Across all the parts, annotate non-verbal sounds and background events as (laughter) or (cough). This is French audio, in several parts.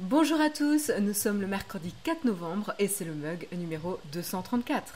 Bonjour à tous, nous sommes le mercredi 4 novembre et c'est le mug numéro 234.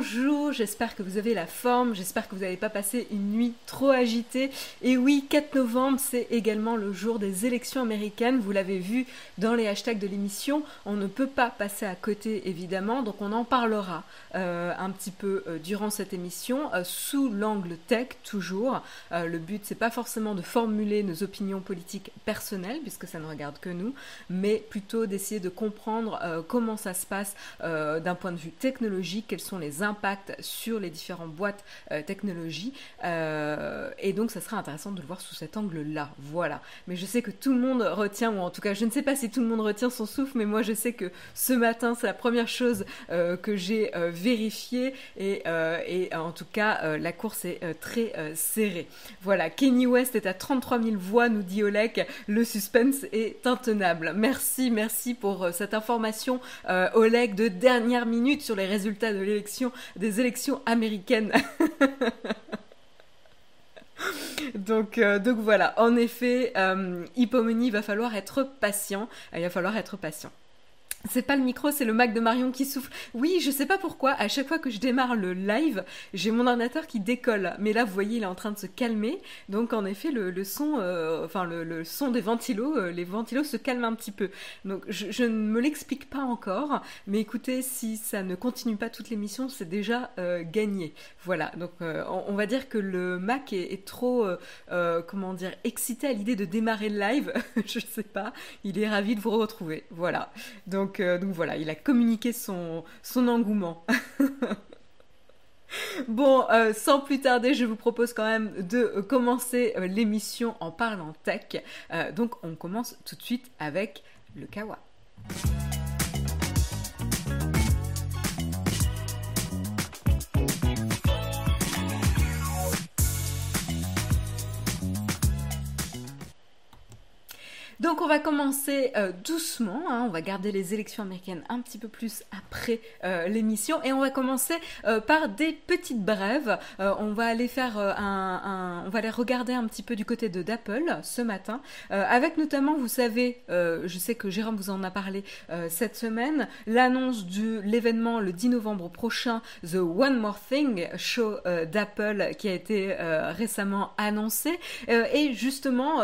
Bonjour, j'espère que vous avez la forme, j'espère que vous n'avez pas passé une nuit trop agitée. Et oui, 4 novembre, c'est également le jour des élections américaines, vous l'avez vu dans les hashtags de l'émission, on ne peut pas passer à côté évidemment, donc on en parlera euh, un petit peu euh, durant cette émission, euh, sous l'angle tech toujours. le but, c'est pas forcément de formuler nos opinions politiques personnelles, puisque ça ne regarde que nous, mais plutôt d'essayer de comprendre comment ça se passe d'un point de vue technologique, quels sont les sur les différentes boîtes euh. Euh, et donc, ça sera intéressant de le voir sous cet angle-là. Voilà. Mais je sais que tout le monde retient, ou en tout cas, je ne sais pas si tout le monde retient son souffle, mais moi, je sais que ce matin, c'est la première chose euh, que j'ai vérifiée. Et, et, en tout cas, la course est très serrée. Voilà. Kenny West est à 33 000 voix, nous dit Olek. Le suspense est intenable. Merci, merci pour cette information, Oleg, de dernière minute sur les résultats de l'élection des élections américaines. (laughs) donc, euh, donc voilà, en effet, euh, il va falloir être patient. Il va falloir être patient. C'est pas le micro, c'est le Mac de Marion qui souffle. Oui, je sais pas pourquoi, à chaque fois que je démarre le live, j'ai mon ordinateur qui décolle. Mais là, vous voyez, il est en train de se calmer. Donc, en effet, le, son, euh, enfin, le, son des ventilos, euh, les ventilos se calment un petit peu. Donc, je, ne me l'explique pas encore. Mais écoutez, si ça ne continue pas toute l'émission, c'est déjà euh, gagné. Voilà. Donc, on, va dire que le Mac est, trop, comment dire, excité à l'idée de démarrer le live. (laughs) je sais pas. Il est ravi de vous retrouver. Voilà. Donc, euh, donc, voilà, il a communiqué son, engouement. (laughs) Bon, euh, sans plus tarder, je vous propose quand même de commencer euh, l'émission en parlant tech. donc on commence tout de suite avec le Kawa. Donc on va commencer euh, doucement, hein. on va garder les élections américaines un petit peu plus après euh, l'émission et on va commencer euh, par des petites brèves. on va aller faire un, on va aller regarder un petit peu du côté de d'Apple ce matin, avec notamment, vous savez, je sais que Jérôme vous en a parlé cette semaine, l'annonce de l'événement le 10 novembre prochain, The One More Thing Show d'Apple qui a été récemment annoncé et justement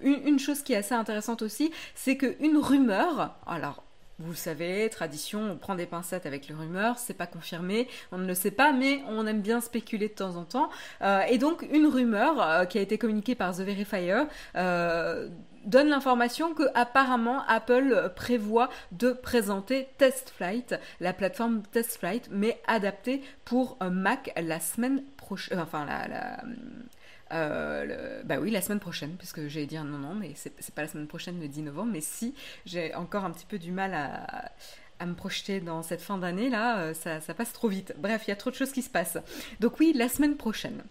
une, chose qui intéressante aussi, c'est qu'une rumeur, alors vous le savez, tradition, on prend des pincettes avec les rumeurs, c'est pas confirmé, on ne le sait pas, mais on aime bien spéculer de temps en temps. Euh, et donc, une rumeur euh, qui a été communiquée par The Verifier euh, donne l'information que apparemment Apple prévoit de présenter TestFlight, la plateforme TestFlight, mais adaptée pour Mac la semaine prochaine, enfin la euh, bah oui, la semaine prochaine, puisque j'ai dire non, non, mais c'est pas la semaine prochaine, le 10 novembre, mais si, j'ai encore un petit peu du mal à, à me projeter dans cette fin d'année là, euh, ça, ça passe trop vite. Bref, il y a trop de choses qui se passent. Donc oui, la semaine prochaine.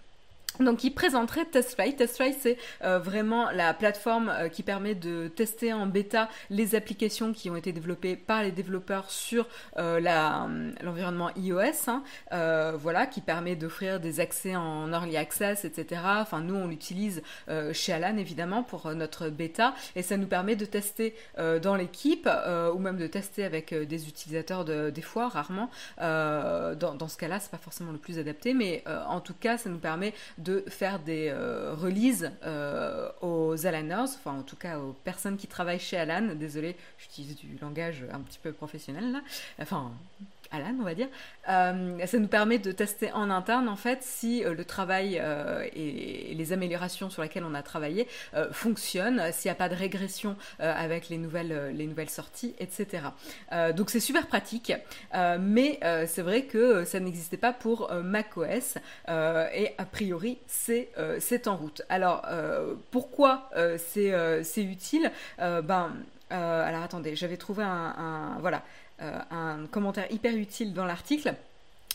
Donc il présenterait TestFlight. TestFlight c'est euh, vraiment la plateforme euh, qui permet de tester en bêta les applications qui ont été développées par les développeurs sur euh, l'environnement iOS. Hein. voilà, qui permet d'offrir des accès en early access, etc. Enfin nous on l'utilise chez Alan évidemment pour notre bêta et ça nous permet de tester dans l'équipe ou même de tester avec des utilisateurs de, des fois rarement. Dans, dans, ce cas-là c'est pas forcément le plus adapté mais en tout cas ça nous permet de de faire des euh, releases euh, aux Alaners, enfin en tout cas aux personnes qui travaillent chez Alan. Désolé, j'utilise du langage un petit peu professionnel là. Enfin, Alan, on va dire. Euh, ça nous permet de tester en interne, en fait, si euh, le travail et, les améliorations sur lesquelles on a travaillé fonctionnent, s'il n'y a pas de régression avec les nouvelles, les nouvelles sorties, etc. donc c'est super pratique, mais c'est vrai que ça n'existait pas pour macOS et a priori c'est c'est en route. Alors pourquoi c'est utile? Ben alors attendez, j'avais trouvé un commentaire hyper utile dans l'article.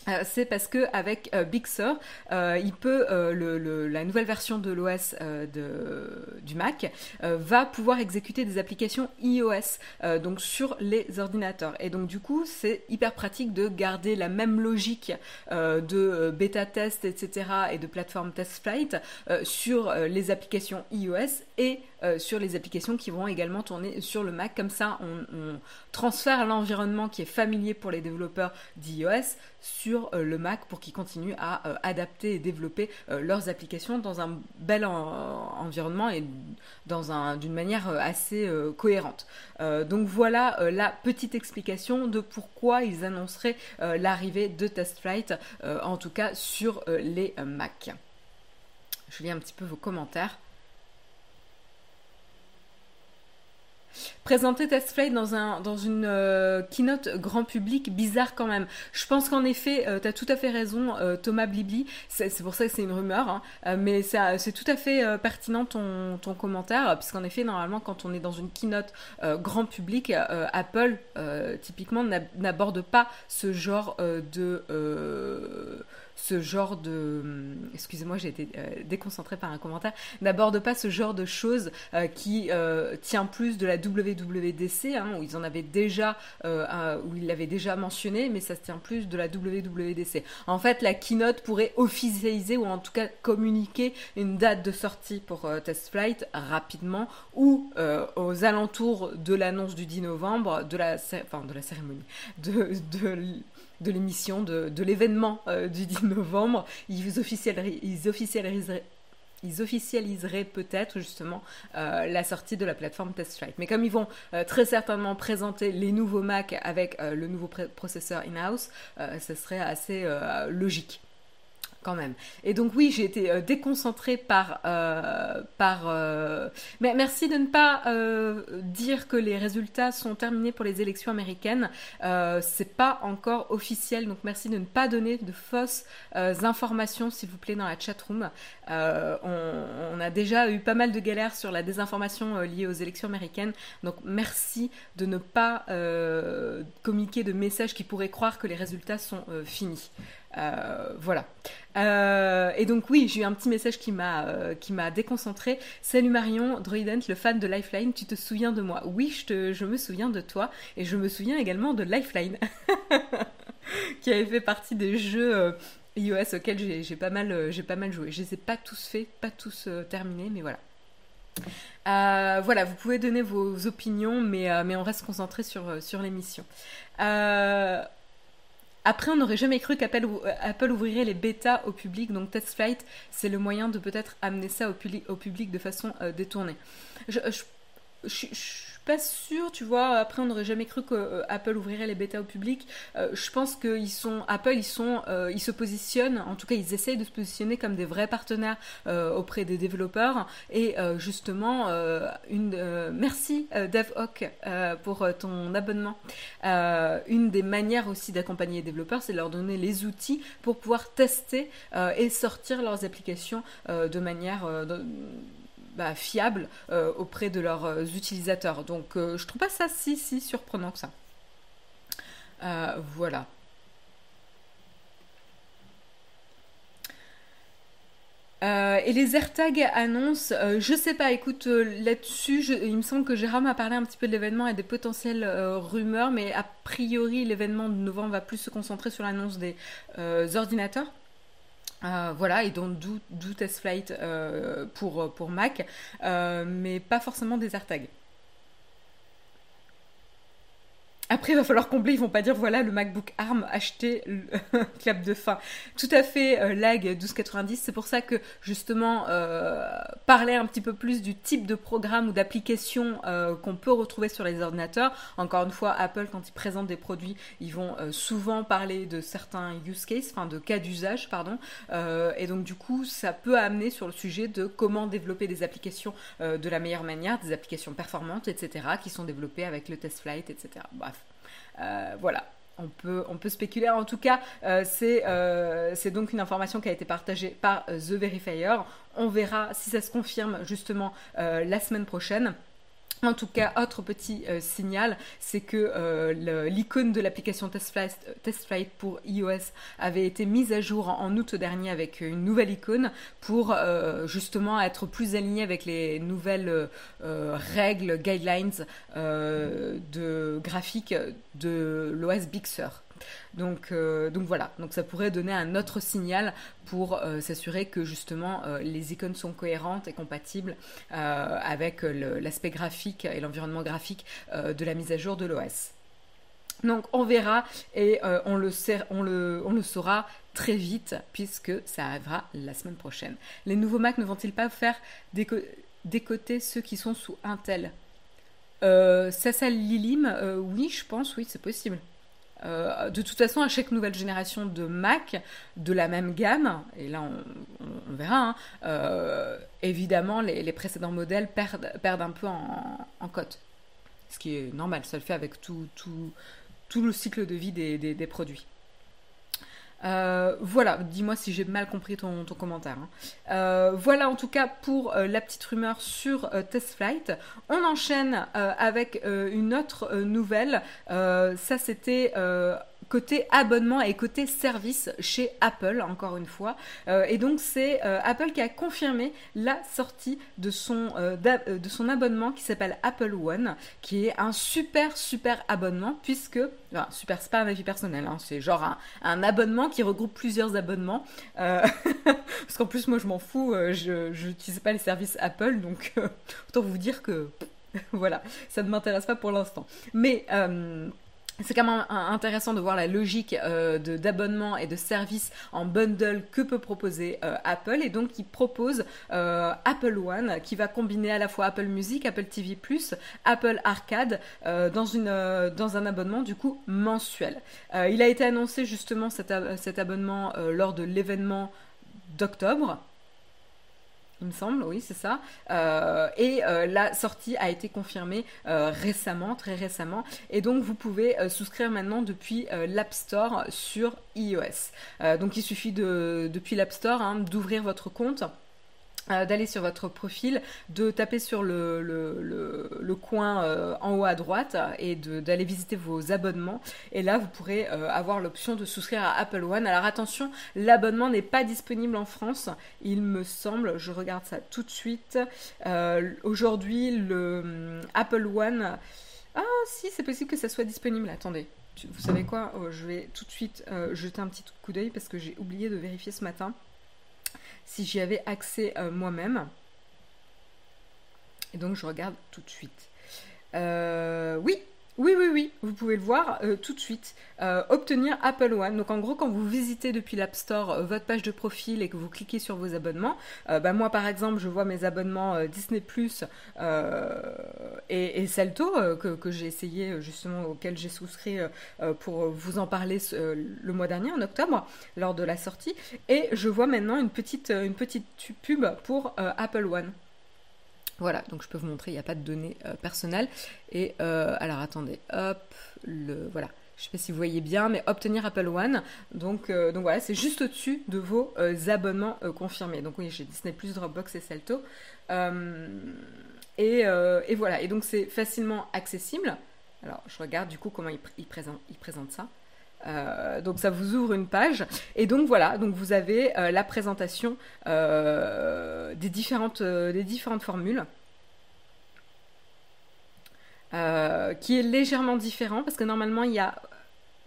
Euh, c'est parce que avec euh, Big Sur, euh, le, la nouvelle version de l'OS du Mac va pouvoir exécuter des applications iOS donc sur les ordinateurs. Et donc du coup c'est hyper pratique de garder la même logique de bêta test etc et de plateforme test flight sur les applications iOS et sur les applications qui vont également tourner sur le Mac. Comme ça on transfère l'environnement qui est familier pour les développeurs d'iOS sur euh, le Mac pour qu'ils continuent à euh, adapter et développer euh, leurs applications dans un bel environnement et d'une manière assez cohérente. donc voilà la petite explication de pourquoi ils annonceraient l'arrivée de TestFlight, en tout cas sur les Mac. Je lis un petit peu vos commentaires. Présenter TestFlight dans, un, dans une euh, keynote grand public, bizarre quand même. Je pense qu'en effet, euh, tu as tout à fait raison, euh, Thomas Blibli, c'est pour ça que c'est une rumeur, hein. mais c'est tout à fait pertinent ton, ton commentaire, puisqu'en effet, normalement, quand on est dans une keynote grand public, Apple, typiquement, n'aborde pas ce genre de ce genre de... Excusez-moi, j'ai été euh, déconcentrée par un commentaire. N'aborde pas ce genre de choses euh, qui euh, tient plus de la WWDC, hein, où ils en avaient déjà, où ils l'avaient déjà mentionné, mais ça se tient plus de la WWDC. En fait, la keynote pourrait officialiser ou en tout cas communiquer une date de sortie pour Test Flight rapidement ou aux alentours de l'annonce du 10 novembre de la, enfin, de la cérémonie, de, de de l'émission, de, l'événement euh, du 10 novembre. Ils officialiseraient, ils officialiseraient peut-être justement euh, la sortie de la plateforme TestFlight. Mais comme ils vont euh, très certainement présenter les nouveaux Mac avec le nouveau processeur in-house, ce serait assez logique quand même. Et donc oui, j'ai été euh, déconcentrée par... Euh, euh, Mais merci de ne pas dire que les résultats sont terminés pour les élections américaines. c'est pas encore officiel, donc merci de ne pas donner de fausses informations, s'il vous plaît, dans la chatroom. On, on, a déjà eu pas mal de galères sur la désinformation liée aux élections américaines, donc merci de ne pas communiquer de messages qui pourraient croire que les résultats sont finis. Euh, voilà. Euh, et donc oui, j'ai eu un petit message qui m'a euh, qui m'a déconcentré. Salut Marion, Droident, le fan de Lifeline, tu te souviens de moi? Oui, je, me souviens de toi et je me souviens également de Lifeline, (laughs) qui avait fait partie des jeux iOS auxquels j'ai pas mal j'ai pas mal joué. Je les ai pas tous faits, pas tous terminés, mais voilà. voilà, vous pouvez donner vos opinions, mais, mais on reste concentré sur, sur l'émission. Après, on n'aurait jamais cru qu'Apple Apple ouvrirait les bêtas au public, donc TestFlight, c'est le moyen de peut-être amener ça au, public de façon euh, détournée. je pas sûr, tu vois. Après, on n'aurait jamais cru que euh, Apple ouvrirait les bêtas au public. Euh, je pense qu'ils sont, Apple, ils sont, euh, ils se positionnent, en tout cas, ils essayent de se positionner comme des vrais partenaires auprès des développeurs. Et justement, une, merci DevHawk pour ton abonnement. une des manières aussi d'accompagner les développeurs, c'est de leur donner les outils pour pouvoir tester et sortir leurs applications de manière bah, fiable euh, auprès de leurs euh, utilisateurs. Donc euh, je trouve pas ça si si surprenant que ça. voilà. et les AirTags annoncent, je sais pas, écoute, là-dessus, il me semble que Jérôme a parlé un petit peu de l'événement et des potentielles rumeurs, mais a priori, l'événement de novembre va plus se concentrer sur l'annonce des ordinateurs. Euh, voilà, et donc d'où TestFlight euh, pour, pour Mac, euh, mais pas forcément des AirTags. Après, il va falloir combler, ils vont pas dire voilà le MacBook ARM acheté, (laughs) clap de fin. Tout à fait euh, lag 1290, c'est pour ça que justement euh, parler un petit peu plus du type de programme ou d'application euh, qu'on peut retrouver sur les ordinateurs. Encore une fois, Apple quand ils présentent des produits, ils vont souvent parler de certains use cases, enfin de cas d'usage, pardon. et donc du coup, ça peut amener sur le sujet de comment développer des applications de la meilleure manière, des applications performantes, etc., qui sont développées avec le test flight, etc. Bref. Euh, voilà. On peut, spéculer. En tout cas, euh, euh, c'est donc une information qui a été partagée par The Verifier. On verra si ça se confirme justement la semaine prochaine. En tout cas, autre petit euh, signal, c'est que euh, l'icône de l'application TestFlight, TestFlight, pour iOS avait été mise à jour en, août dernier avec une nouvelle icône pour euh, justement être plus alignée avec les nouvelles règles, guidelines de graphique de l'OS Big. Donc, euh, donc voilà, donc ça pourrait donner un autre signal pour euh, s'assurer que justement euh, les icônes sont cohérentes et compatibles avec l'aspect graphique et l'environnement graphique de la mise à jour de l'OS. Donc on verra et on, le saura très vite puisque ça arrivera la semaine prochaine. Les nouveaux Mac ne vont-ils pas faire décoter ceux qui sont sous Intel? Ça, ça Lilim, oui, je pense, oui, c'est possible. Euh, de toute façon, à chaque nouvelle génération de Mac de la même gamme, et là on, verra, hein, euh, évidemment les, précédents modèles perdent, un peu en, cote. Ce qui est normal, ça le fait avec tout le cycle de vie des produits. Euh, voilà, dis-moi si j'ai mal compris ton, commentaire. Hein. Euh, voilà en tout cas pour euh, la petite rumeur sur TestFlight. On enchaîne avec une autre nouvelle. ça c'était côté abonnement et côté service chez Apple, encore une fois. Euh, et donc c'est euh, Apple qui a confirmé la sortie de son, euh, de son abonnement qui s'appelle Apple One, qui est un super super abonnement puisque, super c'est pas un avis personnel, hein, c'est genre un, un, abonnement qui regroupe plusieurs abonnements. (laughs) parce qu'en plus moi je m'en fous, je n'utilise pas les services Apple, donc autant vous dire que (laughs) voilà, ça ne m'intéresse pas pour l'instant. Mais c'est quand même intéressant de voir la logique euh, d'abonnement et de service en bundle que peut proposer euh, Apple. Et donc, il propose euh, Apple One qui va combiner à la fois Apple Music, Apple TV, Apple Arcade dans, une, dans un abonnement du coup mensuel. il a été annoncé justement cet abonnement lors de l'événement d'octobre me semble, oui, c'est ça. Euh, et euh, la sortie a été confirmée euh, récemment, très récemment. Et donc, vous pouvez souscrire maintenant depuis l'App Store sur iOS. donc, il suffit de, depuis l'App Store hein, d'ouvrir votre compte euh, d'aller sur votre profil, de taper sur le, coin euh, en haut à droite et d'aller visiter vos abonnements. Et là, vous pourrez euh, avoir l'option de souscrire à Apple One. Alors attention, l'abonnement n'est pas disponible en France, il me semble. Je regarde ça tout de suite. Aujourd'hui, le hum, Apple One... Ah si, c'est possible que ça soit disponible. Attendez. Vous savez quoi? Oh, Je vais tout de suite jeter un petit coup d'œil parce que j'ai oublié de vérifier ce matin si j'y avais accès euh, moi-même. Et donc je regarde tout de suite. Euh, oui, oui, oui, oui, vous pouvez le voir euh, tout de suite. Euh, obtenir Apple One. Donc en gros, quand vous visitez depuis l'App Store euh, votre page de profil et que vous cliquez sur vos abonnements, bah, moi par exemple, je vois mes abonnements Disney Plus et, et, Salto que, j'ai essayé justement, auquel j'ai souscrit pour vous en parler le mois dernier, en octobre, lors de la sortie. Et je vois maintenant une petite, une petite pub pour Apple One. Voilà, donc je peux vous montrer, il n'y a pas de données euh, personnelles. Et euh, alors attendez, hop, le voilà. Je ne sais pas si vous voyez bien, mais obtenir Apple One. Donc, euh, donc voilà, c'est juste au-dessus de vos abonnements confirmés. Donc oui, j'ai Disney Dropbox et Salto. Et, et, voilà, et donc c'est facilement accessible. Alors je regarde du coup comment il, il, présente, il présente ça. Euh, donc ça vous ouvre une page. Et donc voilà. Donc vous avez euh, la présentation euh, des différentes des différentes formules. Qui est légèrement différent parce que normalement il y a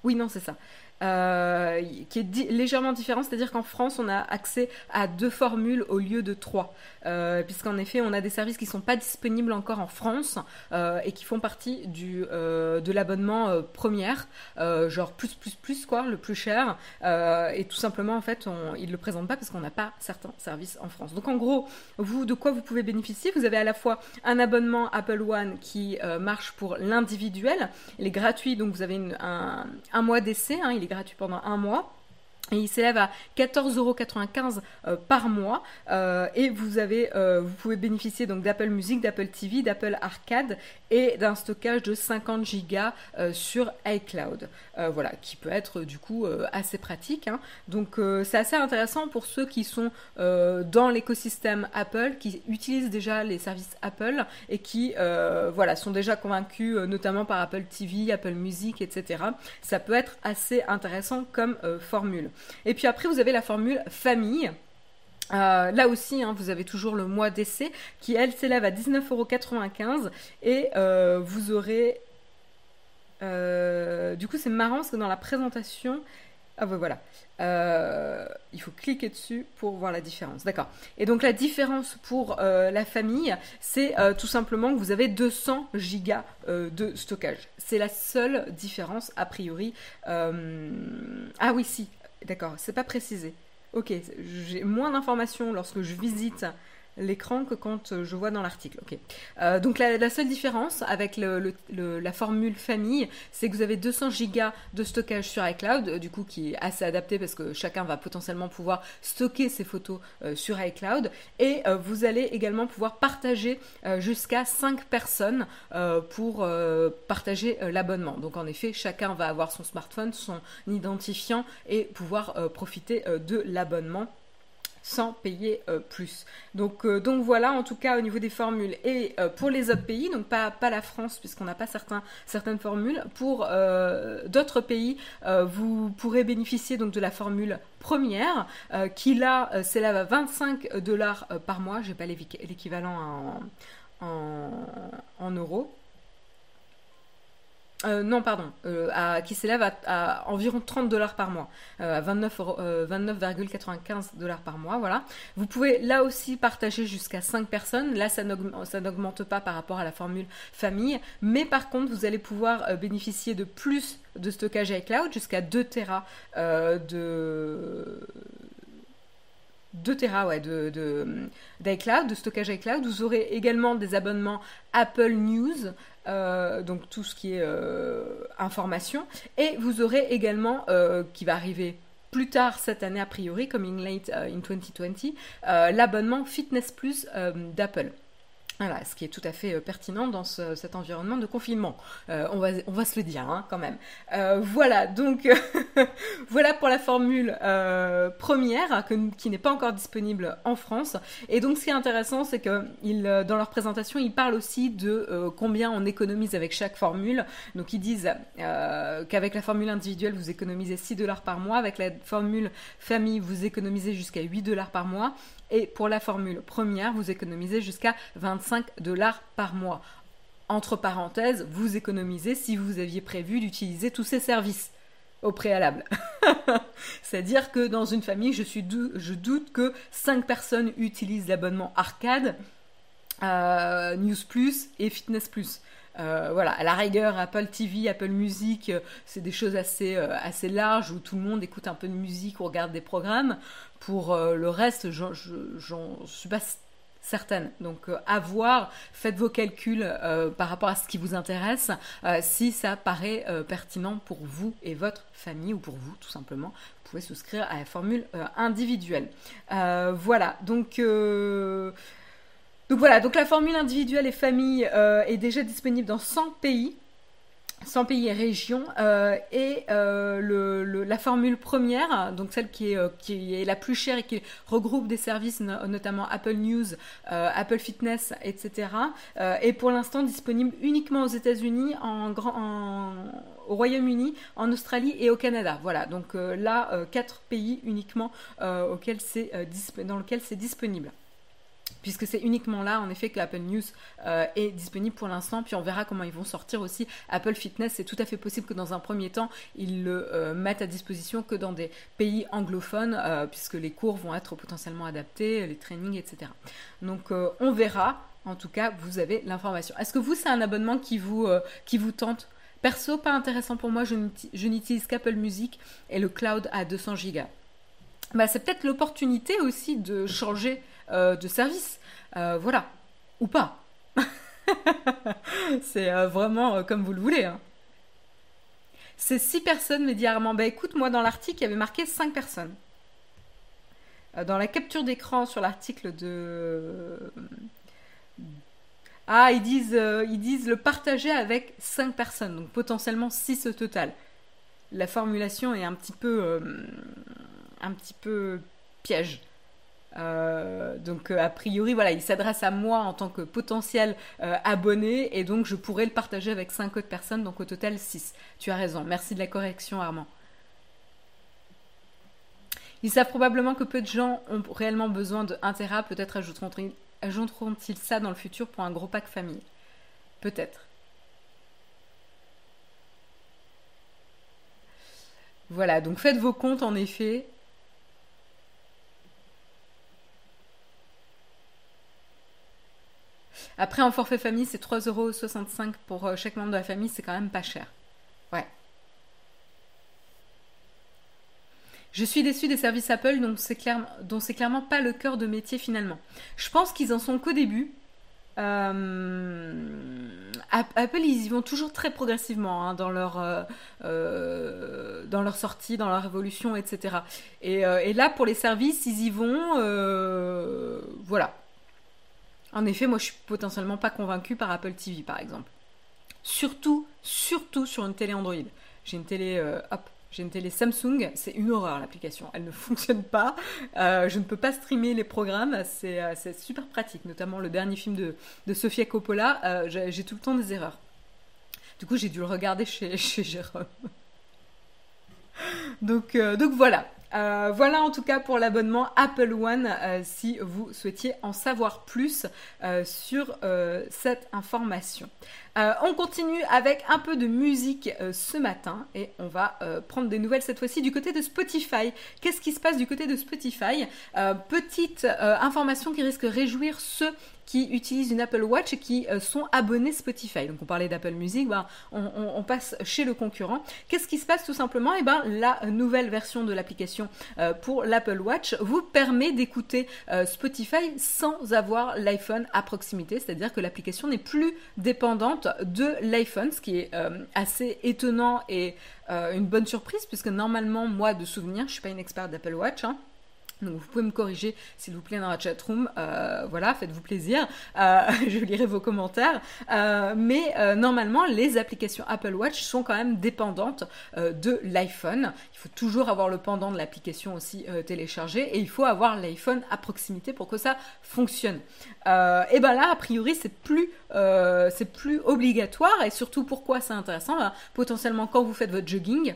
oui non c'est ça euh, qui est légèrement différent, c'est-à-dire qu'en France, on a accès à deux formules au lieu de trois, euh, puisqu'en effet, on a des services qui ne sont pas disponibles encore en France euh, et qui font partie du, de l'abonnement première, genre plus, plus, plus, quoi, le plus cher, et tout simplement, en fait, ils ne le présentent pas parce qu'on n'a pas certains services en France. Donc, en gros, vous, de quoi vous pouvez bénéficier? Vous avez à la fois un abonnement Apple One qui marche pour l'individuel, il est gratuit, donc vous avez un, un, mois d'essai, hein, il gratuit pendant un mois. Et il s'élève à 14,95€ euh, par mois euh, et vous avez euh, vous pouvez bénéficier donc d'Apple Music, d'Apple TV, d'Apple Arcade et d'un stockage de 50 Go sur iCloud. voilà, qui peut être du coup assez pratique. Hein. Donc c'est assez intéressant pour ceux qui sont dans l'écosystème Apple, qui utilisent déjà les services Apple et qui voilà sont déjà convaincus notamment par Apple TV, Apple Music, etc. Ça peut être assez intéressant comme formule. Et puis après, vous avez la formule famille. Euh, là aussi, hein, vous avez toujours le mois d'essai qui, elle, s'élève à 19,95€ et euh, vous aurez... Euh, du coup, c'est marrant parce que dans la présentation... Ah ben voilà. il faut cliquer dessus pour voir la différence. D'accord. Et donc la différence pour la famille, c'est tout simplement que vous avez 200 gigas de stockage. C'est la seule différence a priori. ah oui, si. D'accord, c'est pas précisé. Ok, j'ai moins d'informations lorsque je visite l'écran que quand euh, je vois dans l'article. Euh, donc la, seule différence avec la formule famille, c'est que vous avez 200 gigas de stockage sur iCloud, euh, du coup qui est assez adapté parce que chacun va potentiellement pouvoir stocker ses photos sur iCloud, et vous allez également pouvoir partager jusqu'à 5 personnes pour partager l'abonnement. Donc en effet, chacun va avoir son smartphone, son identifiant et pouvoir profiter de l'abonnement sans payer euh, plus. Donc, euh, donc voilà, en tout cas au niveau des formules. Et euh, pour les autres pays, donc pas, pas la France puisqu'on n'a pas certains, certaines formules, pour d'autres pays, vous pourrez bénéficier donc de la formule première qui là s'élève à 25 dollars par mois. J'ai pas l'équivalent en, en euros. Euh, non, pardon, euh, qui s'élève à, environ 30 dollars par mois, euh, à 29,95 dollars par mois, voilà. Vous pouvez là aussi partager jusqu'à 5 personnes, là ça n'augmente pas par rapport à la formule famille, mais par contre vous allez pouvoir bénéficier de plus de stockage iCloud, jusqu'à 2 Tera de 2 Tera ouais, de, d'iCloud, de, stockage iCloud. Vous aurez également des abonnements Apple News, euh, donc tout ce qui est euh, information. Et vous aurez également, euh, qui va arriver plus tard cette année a priori, coming late in 2020, l'abonnement Fitness Plus d'Apple. Voilà, ce qui est tout à fait euh, pertinent dans cet environnement de confinement. Euh, on, va, on va se le dire hein, quand même. Euh, voilà, donc (laughs) voilà pour la formule première qui n'est pas encore disponible en France. Et donc ce qui est intéressant, c'est que dans leur présentation, ils parlent aussi de combien on économise avec chaque formule. Donc ils disent qu'avec la formule individuelle, vous économisez 6 dollars par mois. Avec la formule famille, vous économisez jusqu'à 8 dollars par mois. Et pour la formule première, vous économisez jusqu'à 25 dollars par mois. Entre parenthèses, vous économisez si vous aviez prévu d'utiliser tous ces services au préalable. (laughs) C'est-à-dire que dans une famille, je, doute que 5 personnes utilisent l'abonnement arcade, euh, News Plus et Fitness Plus. Euh, voilà, à la rigueur, Apple TV, Apple Music, euh, c'est des choses assez, assez larges où tout le monde écoute un peu de musique ou regarde des programmes. Pour euh, le reste, j'en suis pas certaine. Donc euh, à voir, faites vos calculs euh, par rapport à ce qui vous intéresse, si ça paraît pertinent pour vous et votre famille ou pour vous tout simplement. Vous pouvez souscrire à la formule individuelle. voilà, donc... donc voilà, donc la formule individuelle et famille est déjà disponible dans 100 pays. 100 pays et régions euh, et euh, la formule première, donc celle qui est, euh, la plus chère et qui regroupe des services notamment Apple News, Apple Fitness, etc. est pour l'instant disponible uniquement aux États-Unis, en, en, au Royaume-Uni, en Australie et au Canada. Voilà, donc là quatre pays uniquement dans lesquels c'est disponible puisque c'est uniquement là, en effet, que Apple News euh, est disponible pour l'instant. Puis on verra comment ils vont sortir aussi Apple Fitness. C'est tout à fait possible que dans un premier temps, ils le euh, mettent à disposition que dans des pays anglophones, euh, puisque les cours vont être potentiellement adaptés, les trainings, etc. Donc on verra. En tout cas, vous avez l'information. Est-ce que vous, c'est un abonnement qui vous, tente? Perso, pas intéressant pour moi. Je n'utilise qu'Apple Music et le cloud à 200 Go. Bah, c'est peut-être l'opportunité aussi de changer euh, de service. Euh, voilà. Ou pas. (laughs) c'est euh, vraiment comme vous le voulez. Hein. C'est 6 personnes, mais dit Armand. Bah écoute, moi dans l'article, il y avait marqué 5 personnes. Dans la capture d'écran sur l'article de. Ah, ils disent, le partager avec 5 personnes, donc potentiellement 6 au total. La formulation est un petit peu. Un petit peu piège. Donc a priori, voilà, il s'adresse à moi en tant que potentiel abonné et donc je pourrais le partager avec 5 autres personnes, donc au total 6. Tu as raison, merci de la correction Armand. Ils savent probablement que peu de gens ont réellement besoin de 1 Tera, peut-être ajouteront-ils ça dans le futur pour un gros pack famille Peut-être. Voilà, donc faites vos comptes en effet. Après, en forfait famille, c'est 3,65€ pour euh, chaque membre de la famille, c'est quand même pas cher. Ouais. Je suis déçue des services Apple dont c'est clairement pas le cœur de métier finalement. Je pense qu'ils en sont qu'au début. Euh, Apple, ils y vont toujours très progressivement hein, dans, leur, euh, euh, dans leur sortie, dans leur évolution, etc. Et, et, là, pour les services, ils y vont. voilà. En effet, moi, je suis potentiellement pas convaincue par Apple TV, par exemple. Surtout, surtout sur une télé Android. J'ai une télé, hop, j'ai une télé Samsung, c'est une horreur l'application. Elle ne (laughs) fonctionne pas. Euh, je ne peux pas streamer les programmes. Euh, c'est super pratique, notamment le dernier film de, Sofia Coppola. Euh, j'ai tout le temps des erreurs. Du coup, j'ai dû le regarder chez, (laughs) Jérôme. donc voilà. Euh, voilà en tout cas pour l'abonnement Apple One euh, si vous souhaitiez en savoir plus euh, sur cette information. On continue avec un peu de musique ce matin et on va prendre des nouvelles cette fois-ci du côté de Spotify. Qu'est-ce qui se passe du côté de Spotify? Petite information qui risque de réjouir ceux qui utilisent une Apple Watch et qui euh, sont abonnés Spotify. Donc on parlait d'Apple Music, ben, on, passe chez le concurrent. Qu'est-ce qui se passe tout simplement? Eh ben la nouvelle version de l'application euh, pour l'Apple Watch vous permet d'écouter euh, Spotify sans avoir l'iPhone à proximité, c'est-à-dire que l'application n'est plus dépendante de l'iPhone, ce qui est assez étonnant et une bonne surprise puisque normalement moi de souvenir, je suis pas une experte d'Apple Watch. Hein, donc vous pouvez me corriger s'il vous plaît dans la chatroom. Euh, voilà, faites-vous plaisir. Euh, (laughs) je lirai vos commentaires. Euh, mais euh, normalement, les applications Apple Watch sont quand même dépendantes de l'iPhone. Il faut toujours avoir le pendant de l'application aussi téléchargé et il faut avoir l'iPhone à proximité pour que ça fonctionne. et ben là, a priori, c'est plus c'est plus obligatoire et surtout pourquoi c'est intéressant? Ben, potentiellement quand vous faites votre jogging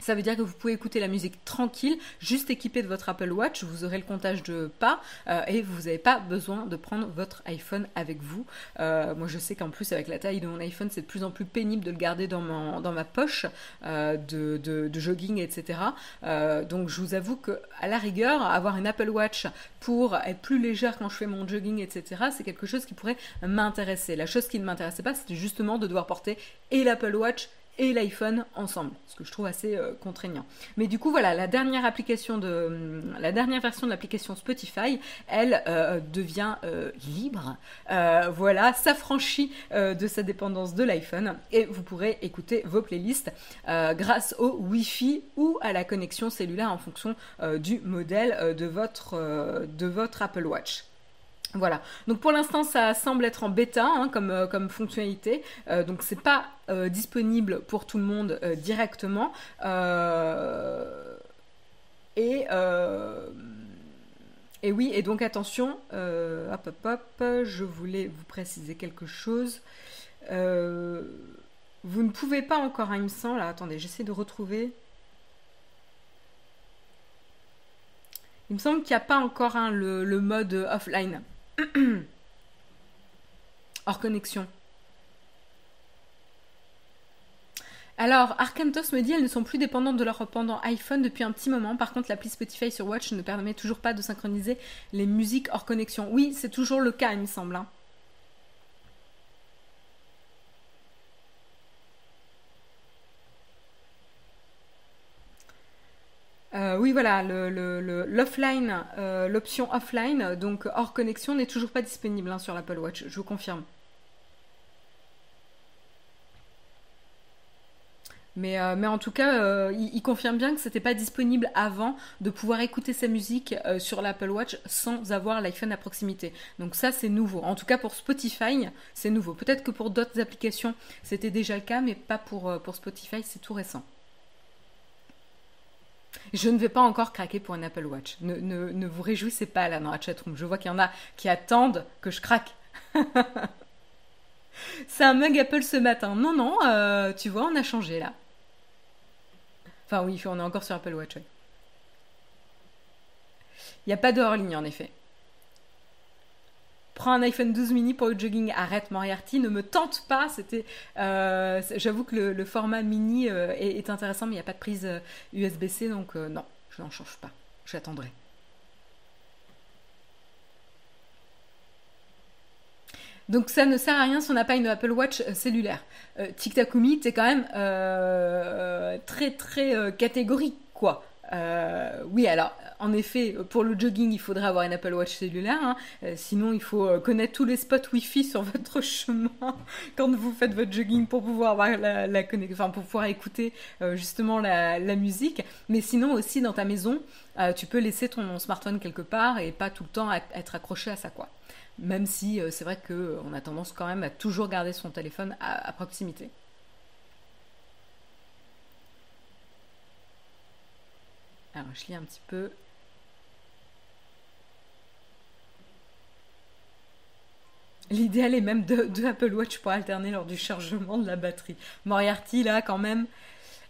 ça veut dire que vous pouvez écouter la musique tranquille, juste équipé de votre Apple Watch, vous aurez le comptage de pas euh, et vous n'avez pas besoin de prendre votre iPhone avec vous. Euh, moi je sais qu'en plus avec la taille de mon iPhone c'est de plus en plus pénible de le garder dans, ma poche euh, de, de, jogging etc. donc je vous avoue que à la rigueur avoir une Apple Watch pour être plus légère quand je fais mon jogging etc. c'est quelque chose qui pourrait m'intéresser. La chose qui ne m'intéressait pas c'était justement de devoir porter et l'Apple Watch et l'iPhone ensemble, ce que je trouve assez euh, contraignant. Mais du coup, voilà, la dernière application de, hum, la dernière version de l'application Spotify, elle euh, devient euh, libre. voilà, s'affranchit de sa dépendance de l'iPhone et vous pourrez écouter vos playlists grâce au Wi-Fi ou à la connexion cellulaire en fonction du modèle de votre, de votre Apple Watch. Voilà. Donc pour l'instant, ça semble être en bêta hein, comme, euh, comme fonctionnalité. Euh, donc c'est pas euh, disponible pour tout le monde directement. et oui, et donc attention, hop hop hop, je voulais vous préciser quelque chose. vous ne pouvez pas encore, hein, il me semble. Là, attendez, j'essaie de retrouver. Il me semble qu'il n'y a pas encore hein, le mode offline. (clears throat) Hors connexion. Alors, Arkantos me dit elles ne sont plus dépendantes de leur pendant iPhone depuis un petit moment. Par contre, l'appli Spotify sur Watch ne permet toujours pas de synchroniser les musiques hors connexion. Oui, c'est toujours le cas, il me semble. Hein. Euh, oui, voilà, euh, l'option offline, donc hors connexion, n'est toujours pas disponible hein, sur l'Apple Watch, je vous confirme. Mais, euh, en tout cas, il, confirme bien que c'était pas disponible avant de pouvoir écouter sa musique sur l'Apple Watch sans avoir l'iPhone à proximité. Donc ça, c'est nouveau. En tout cas, pour Spotify, c'est nouveau. Peut-être que pour d'autres applications, c'était déjà le cas, mais pas pour Spotify, c'est tout récent. Je ne vais pas encore craquer pour un Apple Watch. Ne, ne, ne vous réjouissez pas là dans la chatroom. Je vois qu'il y en a qui attendent que je craque. (laughs) c'est un mug Apple ce matin. Non, non, tu vois, on a changé là. Enfin oui, on est encore sur Apple Watch. Il n'y a pas de hors ligne en effet. Prends un iPhone 12 mini pour le jogging. Arrête Moriarty, ne me tente pas. C'était, euh, j'avoue que le, format mini euh, est, intéressant, mais il n'y a pas de prise USB-C, euh, donc non, je n'en change pas. J'attendrai. Donc ça ne sert à rien si on n'a pas une Apple Watch cellulaire. Euh, Tic Takumi, c'est quand même très très catégorique quoi. Oui, alors, en effet, pour le jogging, il faudrait avoir une Apple Watch cellulaire. Hein. sinon, il faut connaître tous les spots Wi-Fi sur (laughs) votre chemin quand vous faites votre jogging pour pouvoir avoir la, pour pouvoir écouter justement la, musique. Mais sinon, aussi dans ta maison, tu peux laisser ton smartphone quelque part et pas tout le temps être accroché à ça, quoi même si euh, c'est vrai qu'on a tendance quand même à toujours garder son téléphone à, proximité. Alors je lis un petit peu. L'idéal est même de, Apple Watch pour alterner lors du chargement de la batterie. Moriarty, là, quand même.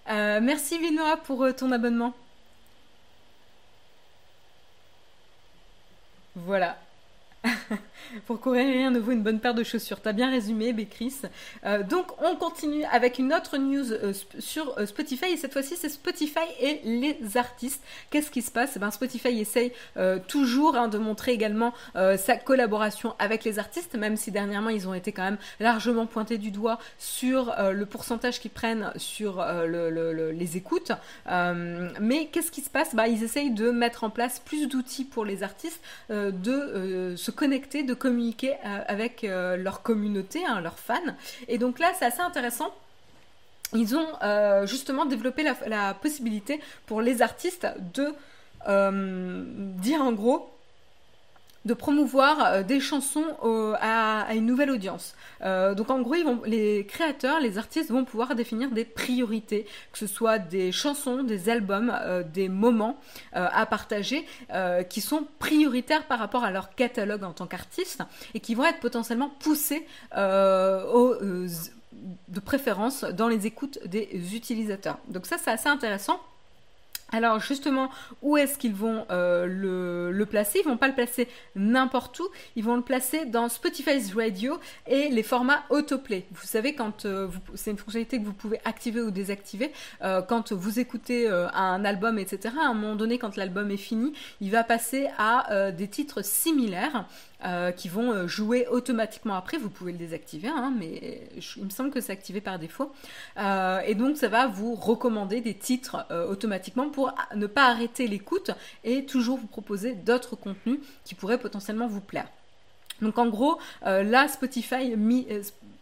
Euh, merci Vinoa pour euh, ton abonnement. Voilà. (laughs) Pour courir, ne vaut une bonne paire de chaussures. T'as bien résumé, Bécris. Euh, donc, on continue avec une autre news euh, sur euh, Spotify. Et cette fois-ci, c'est Spotify et les artistes. Qu'est-ce qui se passe? Eh ben, Spotify essaye toujours hein, de montrer également sa collaboration avec les artistes, même si dernièrement, ils ont été quand même largement pointés du doigt sur le pourcentage qu'ils prennent sur les écoutes. mais qu'est-ce qui se passe? Bah, Ils essayent de mettre en place plus d'outils pour les artistes, de se connecter, de communiquer euh, avec euh, leur communauté, hein, leurs fans. Et donc là, c'est assez intéressant ils ont euh, justement développé la, possibilité pour les artistes de dire en gros de promouvoir euh, des chansons à, une nouvelle audience. Euh, donc en gros, les créateurs, les artistes vont pouvoir définir des priorités, que ce soit des chansons, des albums, euh, des moments à partager qui sont prioritaires par rapport à leur catalogue en tant qu'artiste et qui vont être potentiellement poussés de préférence dans les écoutes des utilisateurs. Donc ça, c'est assez intéressant. Alors justement, où est-ce qu'ils vont euh, le, placer? Ils vont pas le placer n'importe où, ils vont le placer dans Spotify's Radio et les formats autoplay. Vous savez, euh, c'est une fonctionnalité que vous pouvez activer ou désactiver, euh, quand vous écoutez un album, etc., à un moment donné, quand l'album est fini, il va passer à des titres similaires euh, qui vont euh, jouer automatiquement après. Vous pouvez le désactiver, hein, mais il me semble que c'est activé par défaut. Euh, et donc ça va vous recommander des titres automatiquement pour ne pas arrêter l'écoute et toujours vous proposer d'autres contenus qui pourraient potentiellement vous plaire. Donc en gros, là, Spotify,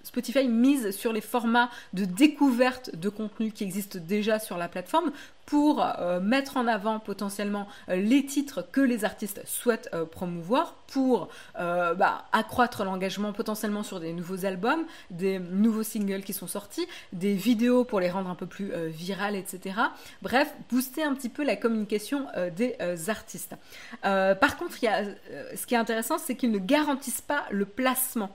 Spotify mise sur les formats de découverte de contenu qui existent déjà sur la plateforme pour euh, mettre en avant potentiellement euh, les titres que les artistes souhaitent euh, promouvoir, pour bah, accroître l'engagement potentiellement sur des nouveaux albums, des nouveaux singles qui sont sortis, des vidéos pour les rendre un peu plus virales, etc. Bref, booster un petit peu la communication des artistes. par contre, ce qui est intéressant, c'est qu'ils ne garantissent pas le placement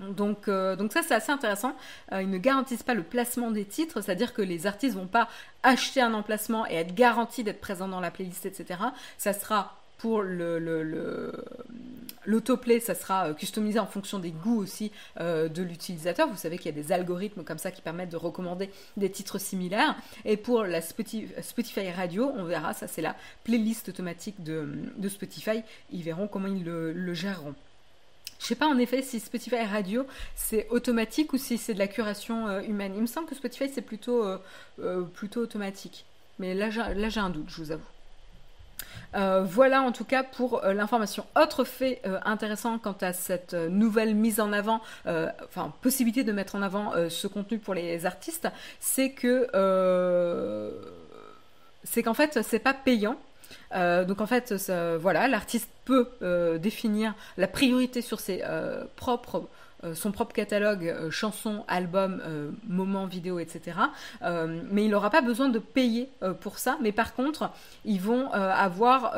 donc, euh, donc ça c'est assez intéressant. Euh, ils ne garantissent pas le placement des titres, c'est-à-dire que les artistes vont pas acheter un emplacement et être garantis d'être présents dans la playlist, etc. Ça sera pour le, l'autoplay, ça sera euh, customisé en fonction des goûts aussi de l'utilisateur. Vous savez qu'il y a des algorithmes comme ça qui permettent de recommander des titres similaires. Et pour la Spotify, Radio, on verra, ça c'est la playlist automatique de, Spotify. Ils verront comment ils le géreront. Je sais pas en effet si Spotify Radio c'est automatique ou si c'est de la curation euh, humaine. Il me semble que Spotify c'est plutôt, euh, euh, plutôt automatique. Mais là j'ai un doute, je vous avoue. voilà en tout cas pour l'information. Autre fait intéressant quant à cette nouvelle mise en avant, enfin possibilité de mettre en avant ce contenu pour les artistes, c'est que c'est qu'en fait c'est pas payant. Donc en fait, voilà, l'artiste peut définir la priorité sur euh, son propre catalogue, euh, chansons, albums, euh, moments, vidéos, etc. mais il n'aura pas besoin de payer pour ça. Mais par contre, ils vont avoir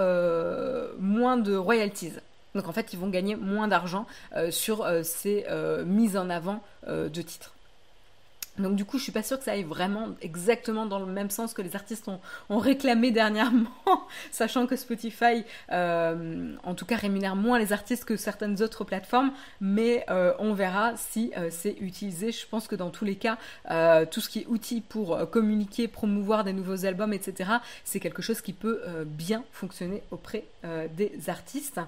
moins de royalties. Donc en fait, ils vont gagner moins d'argent sur ces mises en avant de titres. Donc du coup, je suis pas sûre que ça aille vraiment exactement dans le même sens que les artistes ont, réclamé dernièrement, (laughs) sachant que Spotify, euh, en tout cas, rémunère moins les artistes que certaines autres plateformes, mais euh, on verra si euh, c'est utilisé. Je pense que dans tous les cas, tout ce qui est outils pour communiquer, promouvoir des nouveaux albums, etc., c'est quelque chose qui peut bien fonctionner auprès des artistes.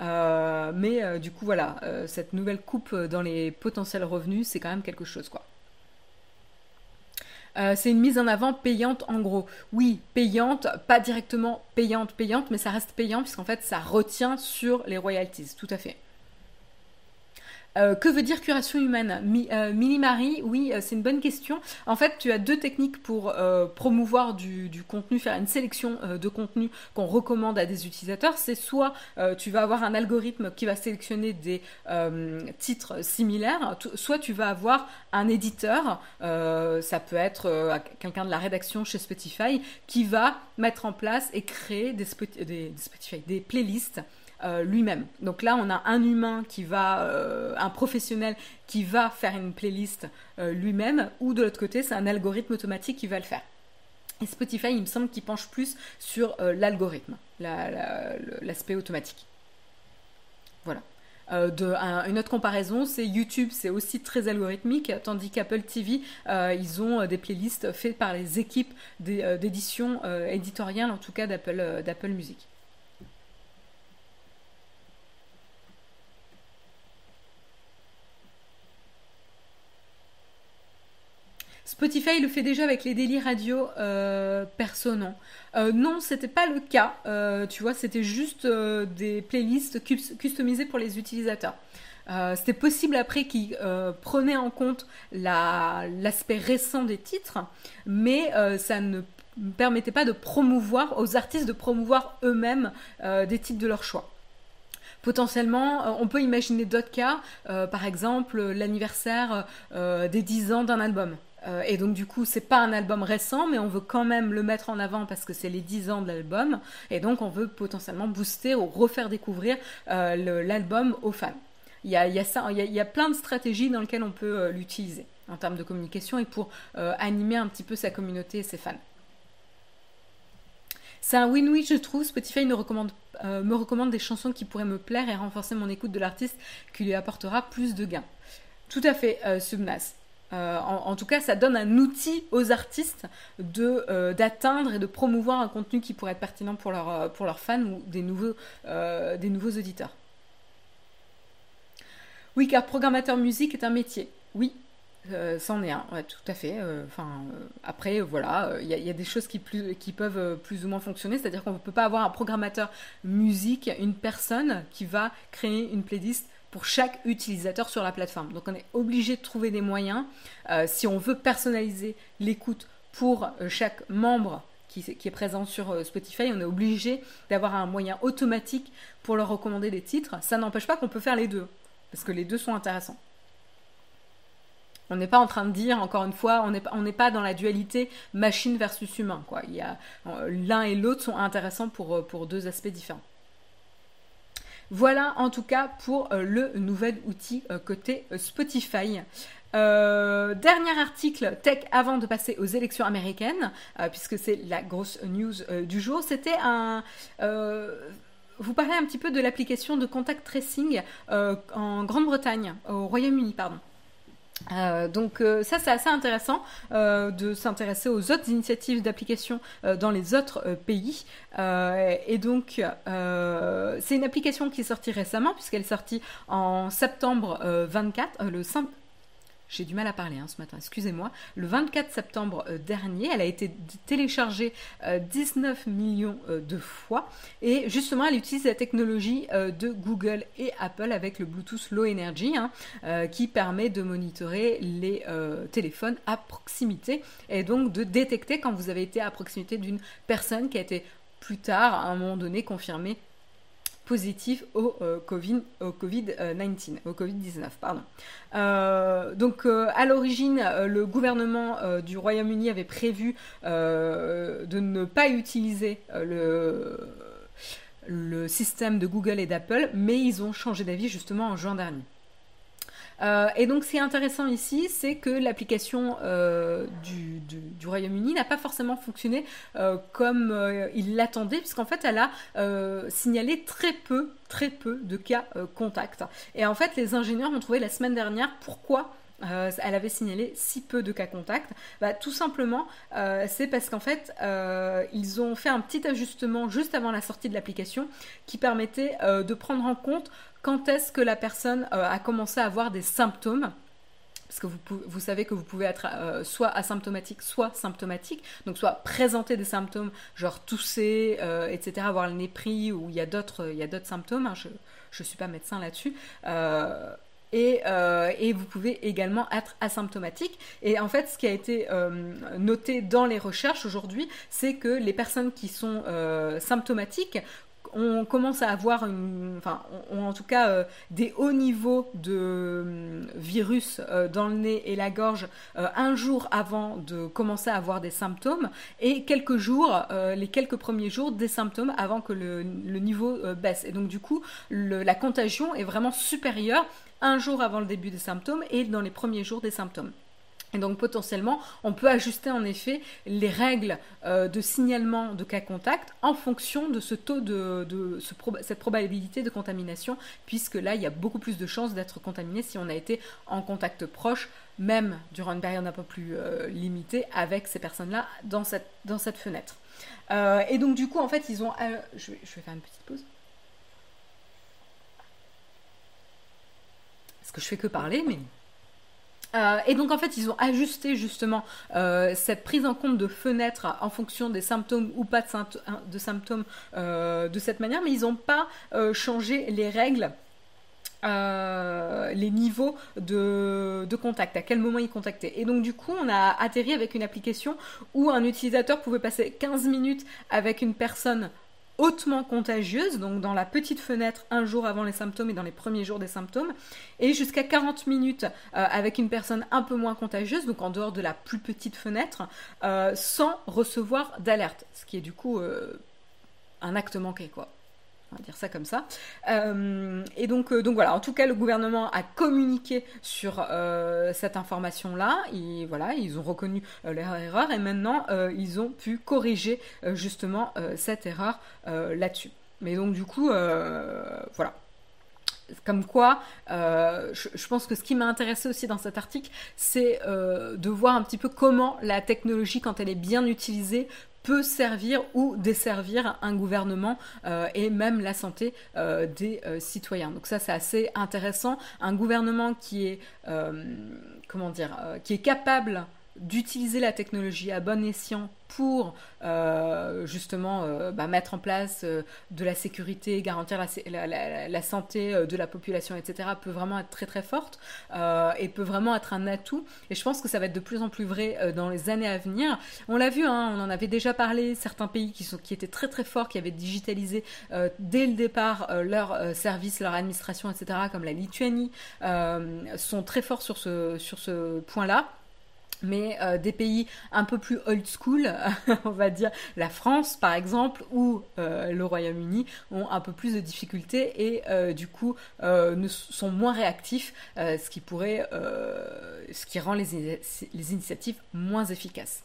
mais du coup, voilà, cette nouvelle coupe dans les potentiels revenus, c'est quand même quelque chose, quoi. Euh, c'est une mise en avant payante en gros. Oui, payante, pas directement payante, payante, mais ça reste payant puisqu'en fait ça retient sur les royalties, tout à fait. Euh, que veut dire curation humaine Mi, euh, Marie, oui, euh, c'est une bonne question. En fait, tu as deux techniques pour promouvoir du, contenu, faire une sélection de contenu qu'on recommande à des utilisateurs. C'est soit tu vas avoir un algorithme qui va sélectionner des titres similaires, soit tu vas avoir un éditeur, ça peut être quelqu'un de la rédaction chez Spotify, qui va mettre en place et créer des, Spotify, des playlists euh, lui-même. Donc là, on a un humain qui va, euh, un professionnel qui va faire une playlist euh, lui-même, ou de l'autre côté, c'est un algorithme automatique qui va le faire. Et Spotify, il me semble qu'il penche plus sur l'algorithme, l'aspect automatique. Voilà. une autre comparaison, c'est YouTube, c'est aussi très algorithmique, tandis qu'Apple TV, ils ont des playlists faites par les équipes d'édition éditoriale, en tout cas d'Apple Music. Spotify le fait déjà avec les délits radio euh, non. Euh, non, c'était pas le cas. Euh, tu vois, c'était juste euh, des playlists customisées pour les utilisateurs. c'était possible après qu'ils prenaient en compte l'aspect récent des titres, mais ça ne permettait pas de promouvoir aux artistes de promouvoir eux-mêmes des titres de leur choix. Potentiellement, on peut imaginer d'autres cas, par exemple l'anniversaire des 10 ans d'un album. Euh, et donc du coup, c'est pas un album récent, mais on veut quand même le mettre en avant parce que c'est les 10 ans de l'album. Et donc on veut potentiellement booster ou refaire découvrir euh, l'album aux fans. Il y, a, y a ça, il, y a, plein de stratégies dans lesquelles on peut euh, l'utiliser en termes de communication et pour animer un petit peu sa communauté et ses fans. C'est un win-win, je trouve. Spotify me recommande, des chansons qui pourraient me plaire et renforcer mon écoute de l'artiste qui lui apportera plus de gains. Tout à fait, Subnas. Euh, en, tout cas, ça donne un outil aux artistes de euh, d'atteindre et de promouvoir un contenu qui pourrait être pertinent pour, leur, euh, pour leurs fans ou des nouveaux, des nouveaux auditeurs. Oui, car programmateur musique est un métier. Oui, c'en est un, tout à fait. Enfin, après, voilà, il y, a des choses qui, qui peuvent plus ou moins fonctionner, c'est-à-dire qu'on ne peut pas avoir un programmateur musique, une personne qui va créer une playlist pour chaque utilisateur sur la plateforme. Donc on est obligé de trouver des moyens euh, si on veut personnaliser l'écoute pour euh, chaque membre qui, est présent sur euh, Spotify, on est obligé d'avoir un moyen automatique pour leur recommander des titres. Ça n'empêche pas qu'on peut faire les deux, parce que les deux sont intéressants. On n'est pas en train de dire, encore une fois, on n'est pas dans la dualité machine versus humain. L'un et l'autre sont intéressants pour deux aspects différents. Voilà en tout cas pour euh, le nouvel outil euh, côté euh, Spotify. dernier article tech avant de passer aux élections américaines, puisque c'est la grosse news du jour. C'était un. vous parlez un petit peu de l'application de contact tracing en Grande-Bretagne, au Royaume-Uni, pardon. Euh, donc euh, ça c'est assez intéressant euh, de s'intéresser aux autres initiatives d'application dans les autres pays. Et donc c'est une application qui est sortie récemment puisqu'elle est sortie en septembre 24 le 5 j'ai du mal à parler hein, ce matin, excusez-moi, le 24 septembre euh, dernier. Elle a été téléchargée 19 euh, millions euh, de fois. Et justement, elle utilise la technologie de Google et Apple avec le Bluetooth Low Energy hein, qui permet de monitorer les téléphones à proximité et donc de détecter quand vous avez été à proximité d'une personne qui a été plus tard, à un moment donné, confirmée positif au euh, Covid, au Covid-19, au Covid-19, pardon. Euh, donc, euh, à l'origine, le gouvernement du Royaume-Uni avait prévu de ne pas utiliser le système de Google et d'Apple, mais ils ont changé d'avis justement en juin dernier. Euh, et donc, ce qui est intéressant ici, c'est que l'application euh, du, Royaume-Uni n'a pas forcément fonctionné euh, comme il l'attendait, puisqu'en fait, elle a signalé très peu, très peu de cas contacts. Et en fait, les ingénieurs ont trouvé la semaine dernière pourquoi elle avait signalé si peu de cas contacts. Bah, Tout simplement, c'est parce qu'en fait, ils ont fait un petit ajustement juste avant la sortie de l'application qui permettait de prendre en compte quand est-ce que la personne euh, a commencé à avoir des symptômes. Parce que vous, savez que vous pouvez être euh, soit asymptomatique, soit symptomatique, donc soit présenter des symptômes, genre tousser, euh, etc., avoir le nez pris, ou il y a d'autres, symptômes, hein, je ne suis pas médecin là-dessus, et, et, vous pouvez également être asymptomatique. Et en fait, ce qui a été noté dans les recherches aujourd'hui, c'est que les personnes qui sont symptomatiques on commence à avoir, enfin, en tout cas euh, des hauts niveaux de hum, virus euh, dans le nez et la gorge euh, un jour avant de commencer à avoir des symptômes et quelques jours, les quelques premiers jours, des symptômes avant que le, niveau baisse. Et donc du coup, la contagion est vraiment supérieure un jour avant le début des symptômes et dans les premiers jours des symptômes. Et donc potentiellement, on peut ajuster en effet les règles euh, de signalement de cas contact en fonction de ce taux de, cette probabilité de contamination, puisque là, il y a beaucoup plus de chances d'être contaminé si on a été en contact proche, même durant une période un peu plus euh, limitée, avec ces personnes-là dans cette, fenêtre. Euh, et donc du coup, en fait, ils ont... je vais faire une petite pause. Parce que je fais que parler, mais euh, et donc en fait, ils ont ajusté justement euh, cette prise en compte de fenêtres en fonction des symptômes ou pas de, symptômes euh, de cette manière, mais ils n'ont pas changé les règles. les niveaux de, de, contact, à quel moment ils contactaient. Et donc du coup, on a atterri avec une application où un utilisateur pouvait passer 15 minutes avec une personne hautement contagieuse, donc dans la petite fenêtre un jour avant les symptômes et dans les premiers jours des symptômes, et jusqu'à 40 minutes euh, avec une personne un peu moins contagieuse, donc en dehors de la plus petite fenêtre, euh, sans recevoir d'alerte, ce qui est du coup euh, un acte manqué, quoi on va dire ça comme ça. Euh, et donc, euh, donc voilà, en tout cas, le gouvernement a communiqué sur euh, cette information-là. Et voilà, ils ont reconnu leur erreur et maintenant ils ont pu corriger justement cette erreur là-dessus. Mais donc du coup, voilà. Comme quoi, je, pense que ce qui m'a intéressé aussi dans cet article, c'est de voir un petit peu comment la technologie, quand elle est bien utilisée, peut servir ou desservir un gouvernement euh, et même la santé euh, des euh, citoyens. Donc ça c'est assez intéressant. Un gouvernement qui est comment dire, qui est capable d'utiliser la technologie à bon escient pour euh, justement euh, bah, mettre en place euh, de la sécurité, garantir la, santé de la population, etc., peut vraiment être très très forte et peut vraiment être un atout. Et je pense que ça va être de plus en plus vrai dans les années à venir. On l'a vu, hein, on en avait déjà parlé, certains pays qui, sont, qui étaient très très forts, qui avaient digitalisé dès le départ leurs services, leur administration, etc., comme la Lituanie, sont très forts sur ce, sur ce point-là mais euh, des pays un peu plus old school, (laughs) on va dire la France par exemple ou euh, le Royaume-Uni ont un peu plus de difficultés et euh, du coup ne sont moins réactifs, ce qui pourrait, ce qui rend les initiatives moins efficaces.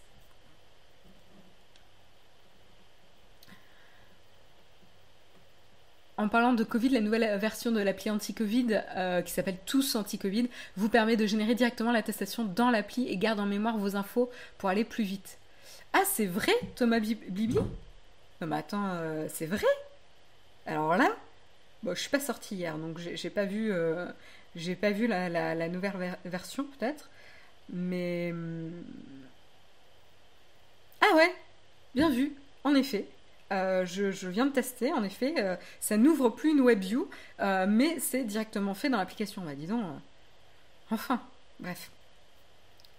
En parlant de Covid, la nouvelle version de l'appli anti-Covid euh, qui s'appelle Tous anti-Covid vous permet de générer directement l'attestation dans l'appli et garde en mémoire vos infos pour aller plus vite. Ah, c'est vrai, Thomas Bibi Non, mais attends, euh, c'est vrai? Alors là, bon, je suis pas sortie hier, donc j'ai pas vu, j'ai pas vu la, nouvelle version peut-être, mais hum, ah ouais, bien vu, en effet. Euh, je, viens de tester, en effet, euh, ça n'ouvre plus une WebView, euh, mais c'est directement fait dans l'application. Bah, dis donc, enfin, bref.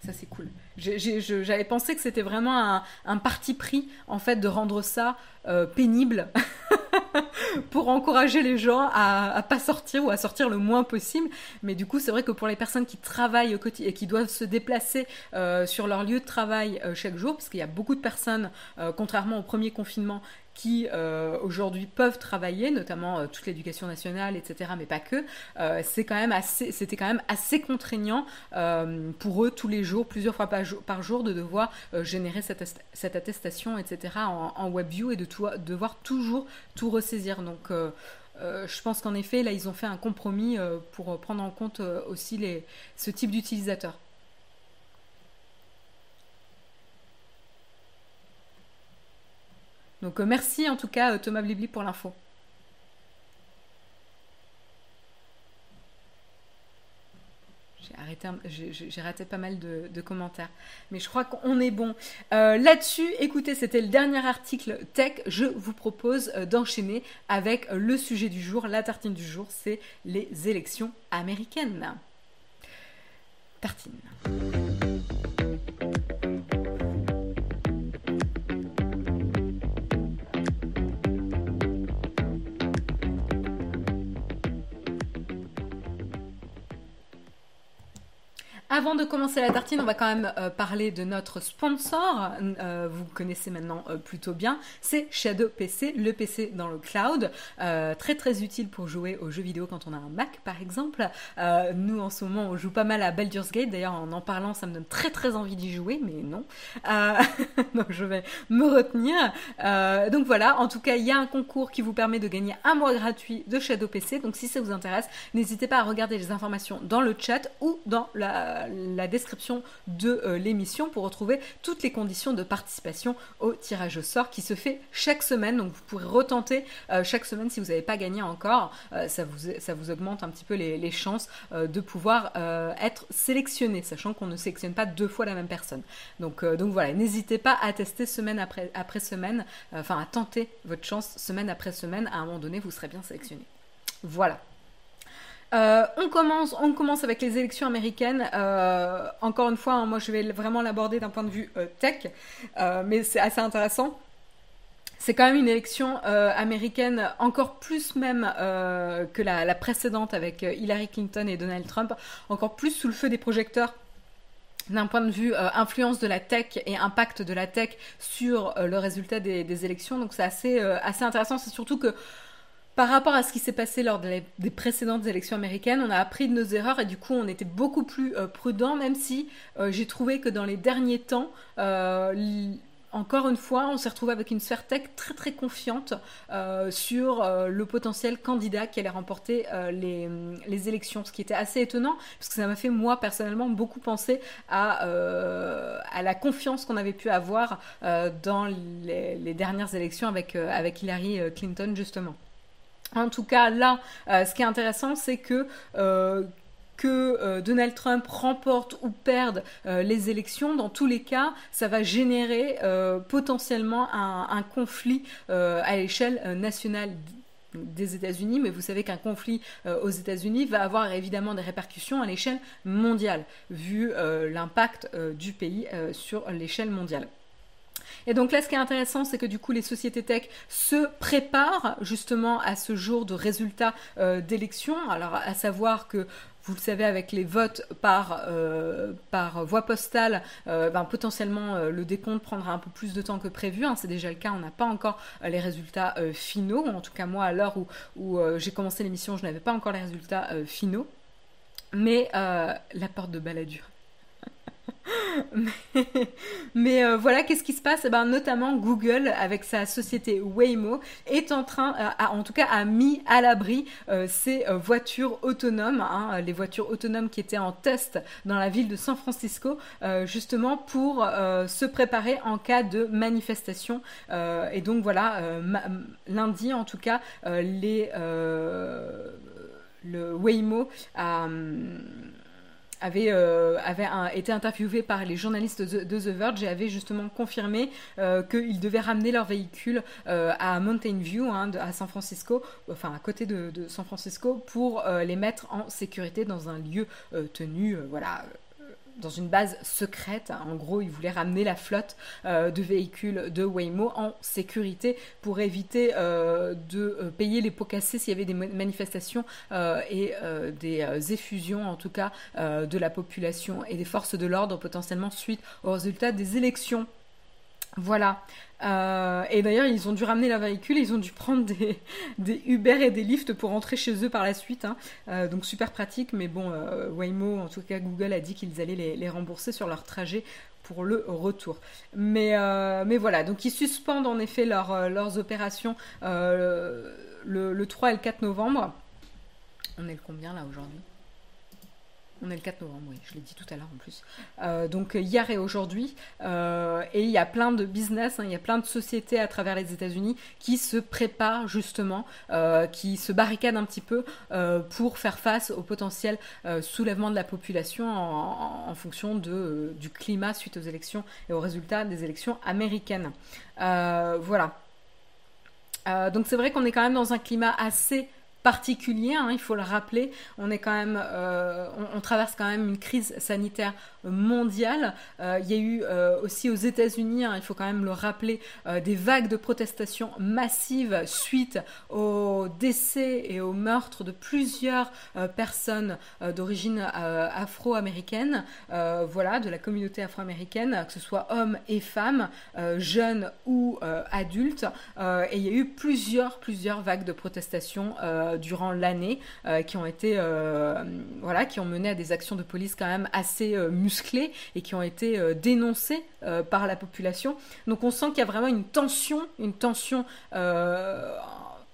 Ça, c'est cool. J'avais pensé que c'était vraiment un, parti pris, en fait, de rendre ça pénible (laughs) pour encourager les gens à, à pas sortir ou à sortir le moins possible. Mais du coup, c'est vrai que pour les personnes qui travaillent au quotidien et qui doivent se déplacer euh, sur leur lieu de travail euh, chaque jour, parce qu'il y a beaucoup de personnes, euh, contrairement au premier confinement, qui aujourd'hui peuvent travailler, notamment toute l'éducation nationale, etc., mais pas que, c'était quand même assez contraignant pour eux tous les jours, plusieurs fois par jour, de devoir générer cette, attestation, etc., en, WebView et de tout, devoir toujours tout ressaisir. Donc, euh, euh, je pense qu'en effet, là, ils ont fait un compromis euh, pour prendre en compte aussi ce type d'utilisateur. Donc, merci en tout cas, Thomas Blibli, pour l'info. J'ai raté pas mal de, commentaires. Mais je crois qu'on est bon. Euh, là-dessus, écoutez, c'était le dernier article tech. Je vous propose euh, d'enchaîner avec le sujet du jour. La tartine du jour, c'est les élections américaines. Tartine. Avant de commencer la tartine, on va quand même euh, parler de notre sponsor. Euh, vous connaissez maintenant euh, plutôt bien. C'est Shadow PC, le PC dans le cloud. très très utile pour jouer aux jeux vidéo quand on a un Mac par exemple. nous en ce moment on joue pas mal à Baldur's Gate. D'ailleurs en en parlant ça me donne très très envie d'y jouer, mais non. (laughs) donc je vais me retenir. donc voilà, en tout cas il y a un concours qui vous permet de gagner un mois gratuit de Shadow PC. Donc si ça vous intéresse, n'hésitez pas à regarder les informations dans le chat ou dans la la description de euh, l'émission pour retrouver toutes les conditions de participation au tirage au sort qui se fait chaque semaine. Donc vous pourrez retenter euh, chaque semaine si vous n'avez pas gagné encore. Euh, ça, vous, augmente un petit peu les, chances de pouvoir être sélectionné, sachant qu'on ne sélectionne pas deux fois la même personne. Donc, donc voilà, n'hésitez pas à tester semaine après, après semaine, enfin à tenter votre chance semaine après semaine. À un moment donné, vous serez bien sélectionné. Voilà. Euh, on, commence, on commence avec les élections américaines. Euh, encore une fois, hein, moi je vais vraiment l'aborder d'un point de vue euh, tech, mais c'est assez intéressant. C'est quand même une élection américaine encore plus même que la, précédente avec Hillary Clinton et Donald Trump, encore plus sous le feu des projecteurs d'un point de vue influence de la tech et impact de la tech sur le résultat des, élections. Donc c'est assez, assez intéressant. C'est surtout que par rapport à ce qui s'est passé lors des précédentes élections américaines, on a appris de nos erreurs et du coup on était beaucoup plus euh, prudent, même si euh, j'ai trouvé que dans les derniers temps, euh, encore une fois, on s'est retrouvé avec une sphère tech très très confiante sur le potentiel candidat qui allait remporter les, élections, ce qui était assez étonnant, parce que ça m'a fait moi personnellement beaucoup penser à, la confiance qu'on avait pu avoir dans les, dernières élections avec Hillary Clinton justement. En tout cas, là, euh, ce qui est intéressant, c'est que euh, que euh, Donald Trump remporte ou perde les élections, dans tous les cas, ça va générer potentiellement un, conflit à l'échelle nationale des États-Unis, mais vous savez qu'un conflit aux États-Unis va avoir évidemment des répercussions à l'échelle mondiale, vu l'impact du pays sur l'échelle mondiale. Et donc là, ce qui est intéressant, c'est que du coup, les sociétés tech se préparent justement à ce jour de résultats euh, d'élection. Alors, à savoir que vous le savez, avec les votes par, euh, par voie postale, euh, ben, potentiellement le décompte prendra un peu plus de temps que prévu. Hein. c'est déjà le cas, on n'a pas encore les résultats finaux. En tout cas, moi, à l'heure où, où j'ai commencé l'émission, je n'avais pas encore les résultats finaux. Mais la porte de Balladur. (laughs) mais, euh, voilà, qu'est-ce qui se passe? Eh ben, Notamment Google, avec sa société Waymo, est en train, en tout cas, a mis à l'abri ces voitures autonomes, hein, les voitures autonomes qui étaient en test dans la ville de San Francisco, justement pour se préparer en cas de manifestation. et donc voilà, lundi en tout cas, les le Waymo avait, euh, été interviewé par les journalistes de, The Verge et avait justement confirmé euh, qu'ils devaient ramener leur véhicule euh, à Mountain View, hein, à San Francisco, enfin à côté de, de San Francisco, pour les mettre en sécurité dans un lieu tenu, voilà dans une base secrète. En gros, ils voulaient ramener la flotte euh, de véhicules de Waymo en sécurité pour éviter euh, de euh, payer les pots cassés s'il y avait des manifestations et des effusions, en tout cas, de la population et des forces de l'ordre potentiellement suite aux résultats des élections. Voilà. Euh, et d'ailleurs, ils ont dû ramener leur véhicule, ils ont dû prendre des, (laughs) Uber et des lifts pour rentrer chez eux par la suite. Hein. Euh, donc super pratique, mais bon, euh, Waymo, en tout cas Google a dit qu'ils allaient les, rembourser sur leur trajet pour le retour. Mais, mais voilà, donc ils suspendent en effet leurs opérations le, le 3 et le 4 novembre. On est le combien là aujourd'hui? On est le 4 novembre, oui, je l'ai dit tout à l'heure en plus. Euh, donc hier et aujourd'hui, euh, et il y a plein de business, hein, il y a plein de sociétés à travers les États-Unis qui se préparent justement, euh, qui se barricadent un petit peu pour faire face au potentiel soulèvement de la population en, fonction du climat suite aux élections et aux résultats des élections américaines. voilà. donc c'est vrai qu'on est quand même dans un climat assez particulier, hein, il faut le rappeler. On est quand même, euh, on, traverse quand même une crise sanitaire mondiale. Euh, il y a eu euh, aussi aux États-Unis, hein, il faut quand même le rappeler, des vagues de protestations massives suite au décès et au meurtre de plusieurs personnes d'origine afro-américaine, voilà, de la communauté afro-américaine, que ce soit hommes et femmes, jeunes ou adultes. et il y a eu plusieurs, plusieurs vagues de protestations durant l'année euh, qui ont été euh, voilà qui ont mené à des actions de police quand même assez musclées et qui ont été dénoncées par la population. Donc on sent qu'il y a vraiment une tension, une tension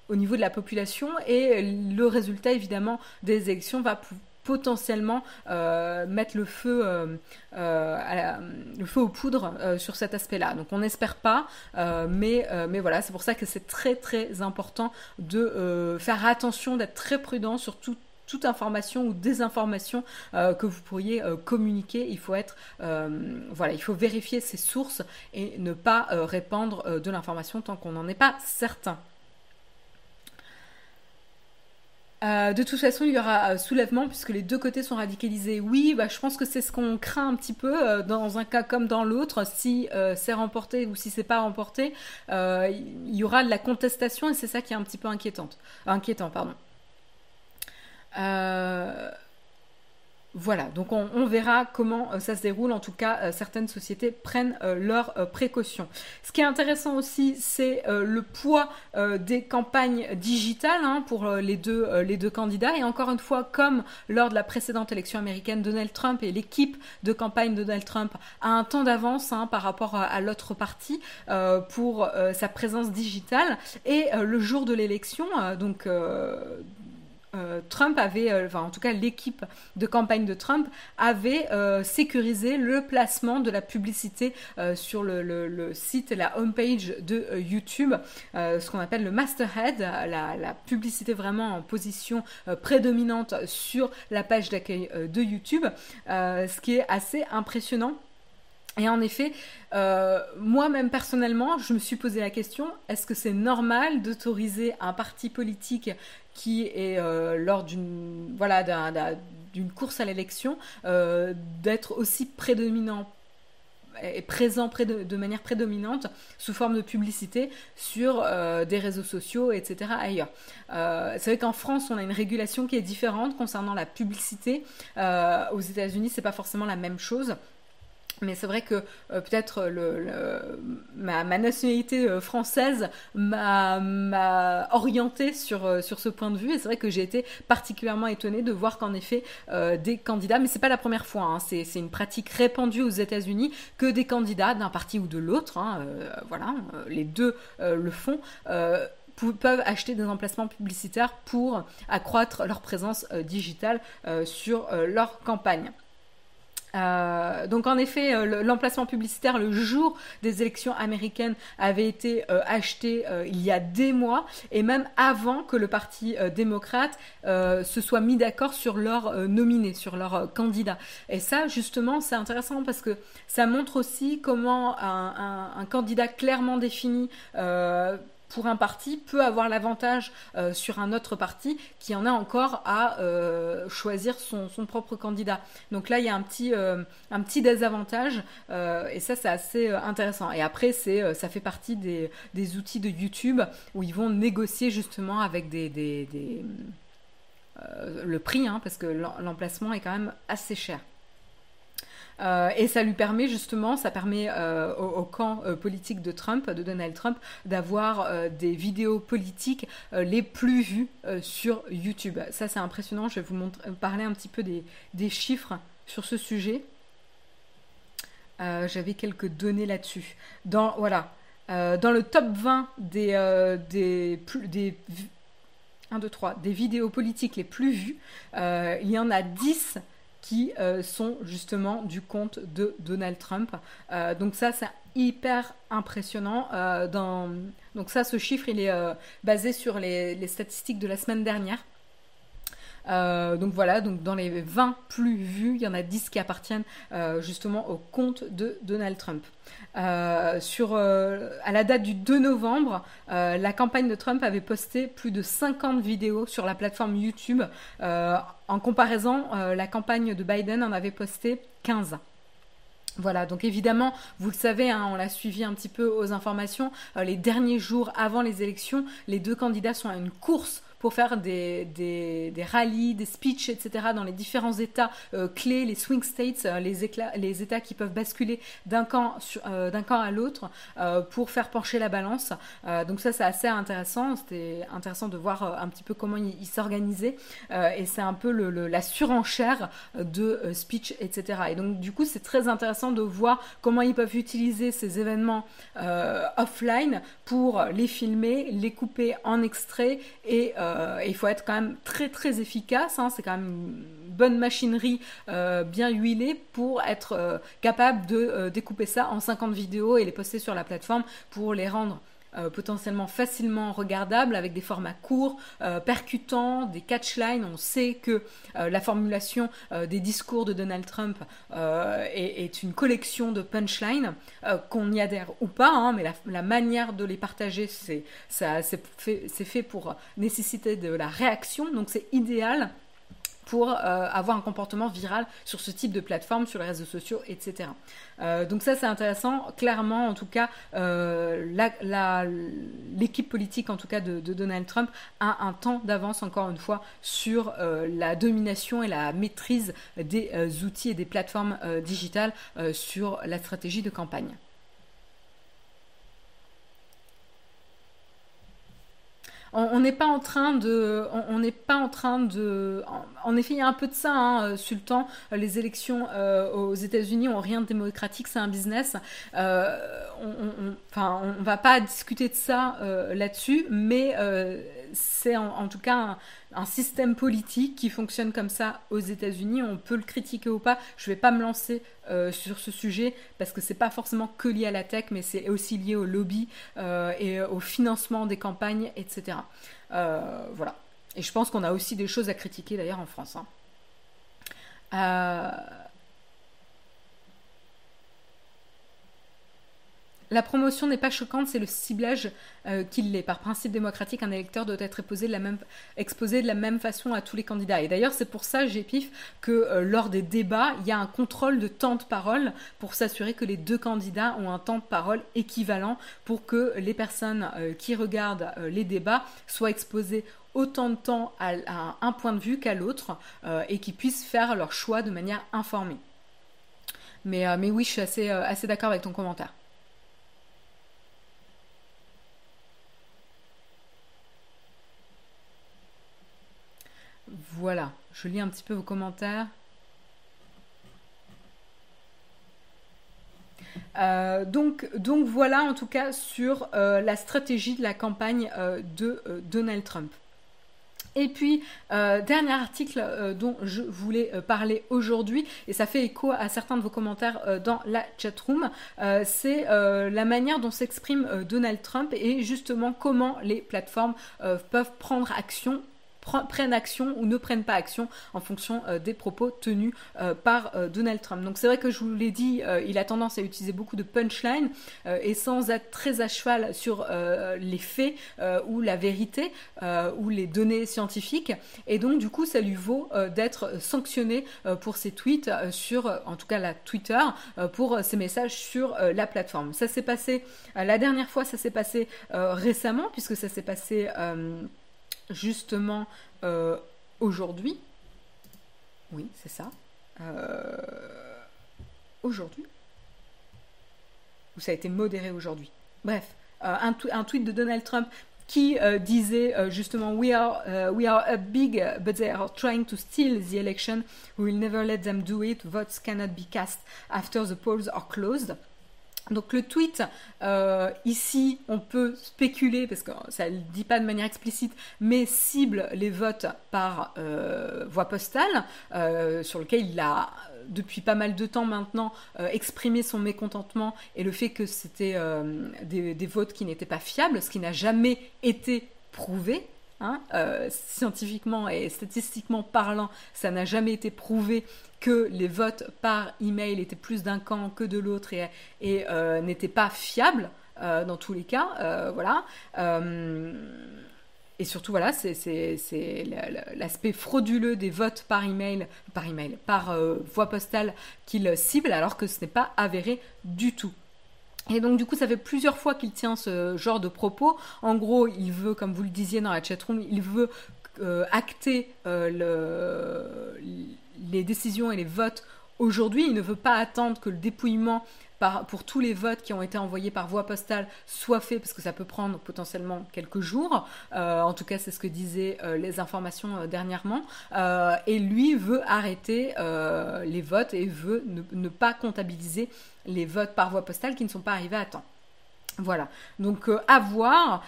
au niveau de la population et le résultat évidemment des élections va potentiellement mettre le feu, le feu aux poudres sur cet aspect-là. Donc on n'espère pas, mais, voilà, c'est pour ça que c'est très très important de faire attention, d'être très prudent sur toute information ou désinformation que vous pourriez communiquer. Il faut être, il faut vérifier ses sources et ne pas répandre de l'information tant qu'on n'en est pas certain. Euh, de toute façon, il y aura euh, soulèvement puisque les deux côtés sont radicalisés. Oui, bah, je pense que c'est ce qu'on craint un petit peu euh, dans un cas comme dans l'autre. Si c'est remporté ou si c'est pas remporté, il y aura de la contestation et c'est ça qui est un petit peu inquiétant. Pardon. Voilà, donc on, verra comment euh, ça se déroule. En tout cas, euh, certaines sociétés prennent euh, leurs précautions. Ce qui est intéressant aussi, c'est le poids des campagnes digitales hein, pour les, deux, candidats. Et encore une fois, comme lors de la précédente élection américaine, Donald Trump et l'équipe de campagne de Donald Trump a un temps d'avance hein, par rapport à, l'autre parti pour sa présence digitale. Et le jour de l'élection, donc euh, Trump avait, euh, enfin en tout cas l'équipe de campagne de Trump avait euh, sécurisé le placement de la publicité sur le, site la homepage de YouTube, ce qu'on appelle le masterhead, la, la, publicité vraiment en position prédominante sur la page d'accueil de YouTube, ce qui est assez impressionnant. Et en effet, moi-même personnellement, je me suis posé la question, est-ce que c'est normal d'autoriser un parti politique qui est euh, lors d'une voilà d'une course à l'élection euh, d'être aussi prédominant et présent de, manière prédominante sous forme de publicité sur euh, des réseaux sociaux, etc. ailleurs. c'est vrai qu'en France, on a une régulation qui est différente concernant la publicité. aux États-Unis, c'est pas forcément la même chose. Mais c'est vrai que euh, peut-être ma, nationalité euh, française m'a orientée sur, euh, sur ce point de vue. Et c'est vrai que j'ai été particulièrement étonnée de voir qu'en effet, des candidats, mais c'est pas la première fois, hein, c'est une pratique répandue aux États-Unis, que des candidats d'un parti ou de l'autre, hein, voilà, les deux le font peuvent acheter des emplacements publicitaires pour accroître leur présence digitale sur leur campagne. Euh, donc en effet, euh, l'emplacement publicitaire le jour des élections américaines avait été euh, acheté il y a des mois et même avant que le Parti démocrate se soit mis d'accord sur leur nominé, sur leur candidat. Et ça, justement, c'est intéressant parce que ça montre aussi comment un candidat clairement défini pour un parti peut avoir l'avantage euh, sur un autre parti qui en a encore à euh, choisir son, propre candidat. Donc là, il y a un petit, euh, désavantage et ça, c'est assez intéressant. Et après, c'est, ça fait partie des, outils de YouTube où ils vont négocier justement avec le prix, hein, parce que l'emplacement est quand même assez cher. Euh, et ça lui permet justement, ça permet euh, au, camp euh, politique de Trump, de Donald Trump, d'avoir des vidéos politiques les plus vues sur YouTube. Ça, c'est impressionnant. Je vais vous parler un petit peu des, chiffres sur ce sujet. J'avais quelques données là-dessus. Dans, voilà, dans le top 20 des, des, des 1, 2, 3, des vidéos politiques les plus vues, il y en a 10 qui euh, sont justement du compte de Donald Trump. Euh, donc ça, c'est hyper impressionnant. Euh. Donc ça, ce chiffre, il est basé sur les, statistiques de la semaine dernière. Donc voilà, donc dans les 20 plus vus, il y en a 10 qui appartiennent justement au compte de Donald Trump. sur, à la date du 2 novembre, la campagne de Trump avait posté plus de 50 vidéos sur la plateforme YouTube en comparaison, euh, la campagne de Biden en avait posté 15. Voilà, donc évidemment, vous le savez, hein, on l'a suivi un petit peu aux informations, euh, les derniers jours avant les élections, les deux candidats sont à une course pour faire des, des, des rallyes, des speeches, etc. dans les différents États euh, clés, les swing states, euh, les, les États qui peuvent basculer d'un camp, euh, camp à l'autre pour faire pencher la balance. donc ça, c'est assez intéressant. C'était intéressant de voir un petit peu comment ils s'organisaient. et c'est un peu le, la surenchère de speech, etc. Et donc du coup, c'est très intéressant de voir comment ils peuvent utiliser ces événements offline pour les filmer, les couper en extrait et euh, il faut être quand même très très efficace. Hein. c'est quand même une bonne machinerie euh, bien huilée pour être euh, capable de découper ça en 50 vidéos et les poster sur la plateforme pour les rendre euh, potentiellement facilement regardable avec des formats courts, euh, percutants, des catchlines. On sait que euh, la formulation des discours de Donald Trump est, une collection de punchlines, qu'on y adhère ou pas, hein, mais la, manière de les partager, c'est fait pour nécessiter de la réaction, donc c'est idéal pour euh, avoir un comportement viral sur ce type de plateforme, sur les réseaux sociaux, etc. Euh, donc ça c'est intéressant. Clairement, en tout cas, euh, l'équipe politique, en tout cas de, Donald Trump, a un temps d'avance encore une fois sur la domination et la maîtrise des outils et des plateformes digitales sur la stratégie de campagne. On n'est pas en train de, on n'est pas en train de, en, effet, il y a un peu de ça, hein, euh, Sultan. Euh, les élections euh, aux États-Unis ont rien de démocratique, c'est un business. on, enfin, on, va pas discuter de ça là-dessus, mais c'est en, tout cas un, système politique qui fonctionne comme ça aux États-Unis. On peut le critiquer ou pas. Je vais pas me lancer euh, sur ce sujet parce que c'est pas forcément que lié à la tech, mais c'est aussi lié au lobby euh, et au financement des campagnes, etc. Euh, voilà. Et je pense qu'on a aussi des choses à critiquer d'ailleurs en France. Hein. La promotion n'est pas choquante, c'est le ciblage euh, qui l'est. Par principe démocratique, un électeur doit être exposé de la même, façon à tous les candidats. Et d'ailleurs, c'est pour ça, j'épif, que euh, lors des débats, il y a un contrôle de temps de parole pour s'assurer que les deux candidats ont un temps de parole équivalent pour que les personnes euh, qui regardent les débats soient exposées autant de temps à, un point de vue qu'à l'autre et qu'ils puissent faire leur choix de manière informée. Mais, oui, je suis assez d'accord avec ton commentaire. Voilà, je lis un petit peu vos commentaires. Euh, donc, donc voilà en tout cas sur euh, la stratégie de la campagne euh, de Donald Trump. Et puis, dernier article dont je voulais parler aujourd'hui, et ça fait écho à certains de vos commentaires dans la chatroom, c'est la manière dont s'exprime Donald Trump et justement comment les plateformes peuvent prendre action prennent action ou ne prennent pas action en fonction euh, des propos tenus euh, par euh, Donald Trump. Donc c'est vrai que je vous l'ai dit, il a tendance à utiliser beaucoup de punchline et sans être très à cheval sur les faits ou la vérité ou les données scientifiques. Et donc du coup, ça lui vaut d'être sanctionné pour ses tweets sur, en tout cas la Twitter, pour ses messages sur la plateforme. Ça s'est passé, la dernière fois, ça s'est passé récemment, puisque ça s'est passé justement euh, aujourd'hui. Oui, c'est ça. Euh, aujourd'hui. Ou ça a été modéré aujourd'hui. Bref, euh, un, un, tweet de Donald Trump qui disait justement we are we are a big but they are trying to steal the election we will never let them do it votes cannot be cast after the polls are closed donc le tweet, euh, ici, on peut spéculer, parce que ça ne le dit pas de manière explicite, mais cible les votes par euh, voie postale, euh, sur lequel il a, depuis pas mal de temps maintenant, exprimé son mécontentement et le fait que c'était des, des, votes qui n'étaient pas fiables, ce qui n'a jamais été prouvé. Hein, scientifiquement et statistiquement parlant, ça n'a jamais été prouvé que les votes par email étaient plus d'un camp que de l'autre et, euh, n'étaient pas fiables euh, dans tous les cas. Euh, voilà. et surtout, voilà, c'est l'aspect frauduleux des votes par email, par email, par voie postale qu'il cible, alors que ce n'est pas avéré du tout. Et donc du coup, ça fait plusieurs fois qu'il tient ce genre de propos. En gros, il veut, comme vous le disiez dans la chatroom, il veut acter le, les décisions et les votes aujourd'hui. Il ne veut pas attendre que le dépouillement pour tous les votes qui ont été envoyés par voie postale soit fait, parce que ça peut prendre potentiellement quelques jours. Euh, en tout cas, c'est ce que disaient euh, les informations euh, dernièrement. et lui veut arrêter les votes et veut ne, pas comptabiliser les votes par voie postale qui ne sont pas arrivés à temps. Voilà, donc à voir.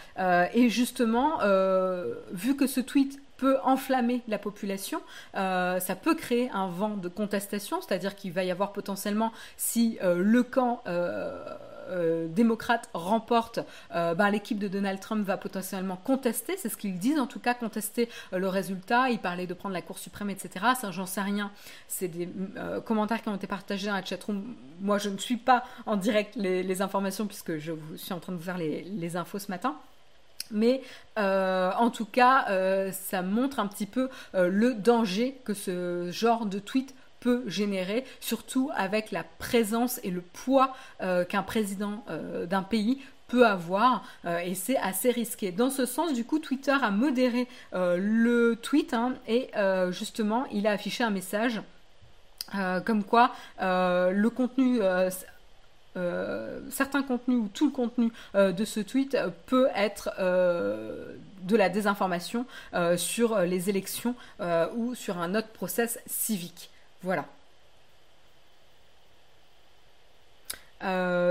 et justement, vu que ce tweet peut enflammer la population, euh, ça peut créer un vent de contestation, c'est-à-dire qu'il va y avoir potentiellement, si euh, le camp euh, démocrate remporte, ben, l'équipe de Donald Trump va potentiellement contester, c'est ce qu'ils disent en tout cas, contester le résultat, ils parlaient de prendre la Cour suprême, etc. Ça, j'en sais rien, c'est des commentaires qui ont été partagés dans la chatroom. Moi, je ne suis pas en direct les, informations puisque je suis en train de vous faire les infos ce matin. Mais euh, en tout cas, euh, ça montre un petit peu euh, le danger que ce genre de tweet peut générer, surtout avec la présence et le poids qu'un président d'un pays peut avoir et c'est assez risqué. Dans ce sens, du coup, Twitter a modéré le tweet hein, et justement, il a affiché un message comme quoi le contenu certains contenus ou tout le contenu euh, de ce tweet peut être euh, de la désinformation sur les élections ou sur un autre process civique. Voilà.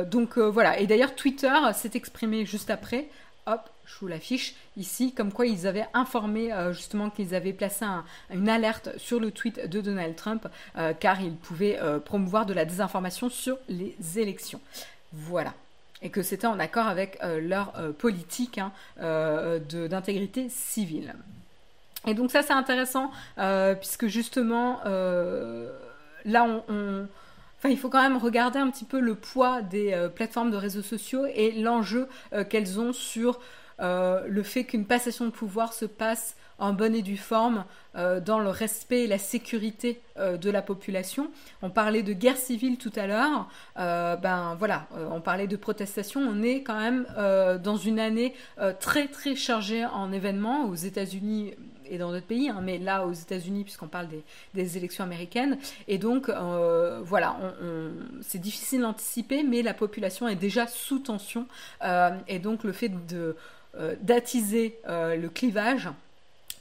donc voilà, et d'ailleurs Twitter s'est exprimé juste après hop, je vous l'affiche ici, comme quoi ils avaient informé euh, justement qu'ils avaient placé une alerte sur le tweet de Donald Trump, euh, car ils pouvaient euh, promouvoir de la désinformation sur les élections. Voilà. Et que c'était en accord avec leur politique hein, d'intégrité civile. Et donc ça c'est intéressant, puisque justement, là on Enfin, il faut quand même regarder un petit peu le poids des euh, plateformes de réseaux sociaux et l'enjeu euh, qu'elles ont sur euh, le fait qu'une passation de pouvoir se passe en bonne et due forme dans le respect et la sécurité de la population. On parlait de guerre civile tout à l'heure. ben voilà, on parlait de protestation. On est quand même dans une année très très chargée en événements aux États-Unis et dans d'autres pays, hein, mais là aux États-Unis, puisqu'on parle des, élections américaines. Et donc, euh, voilà, c'est difficile d'anticiper, mais la population est déjà sous tension. et donc, le fait d'attiser le clivage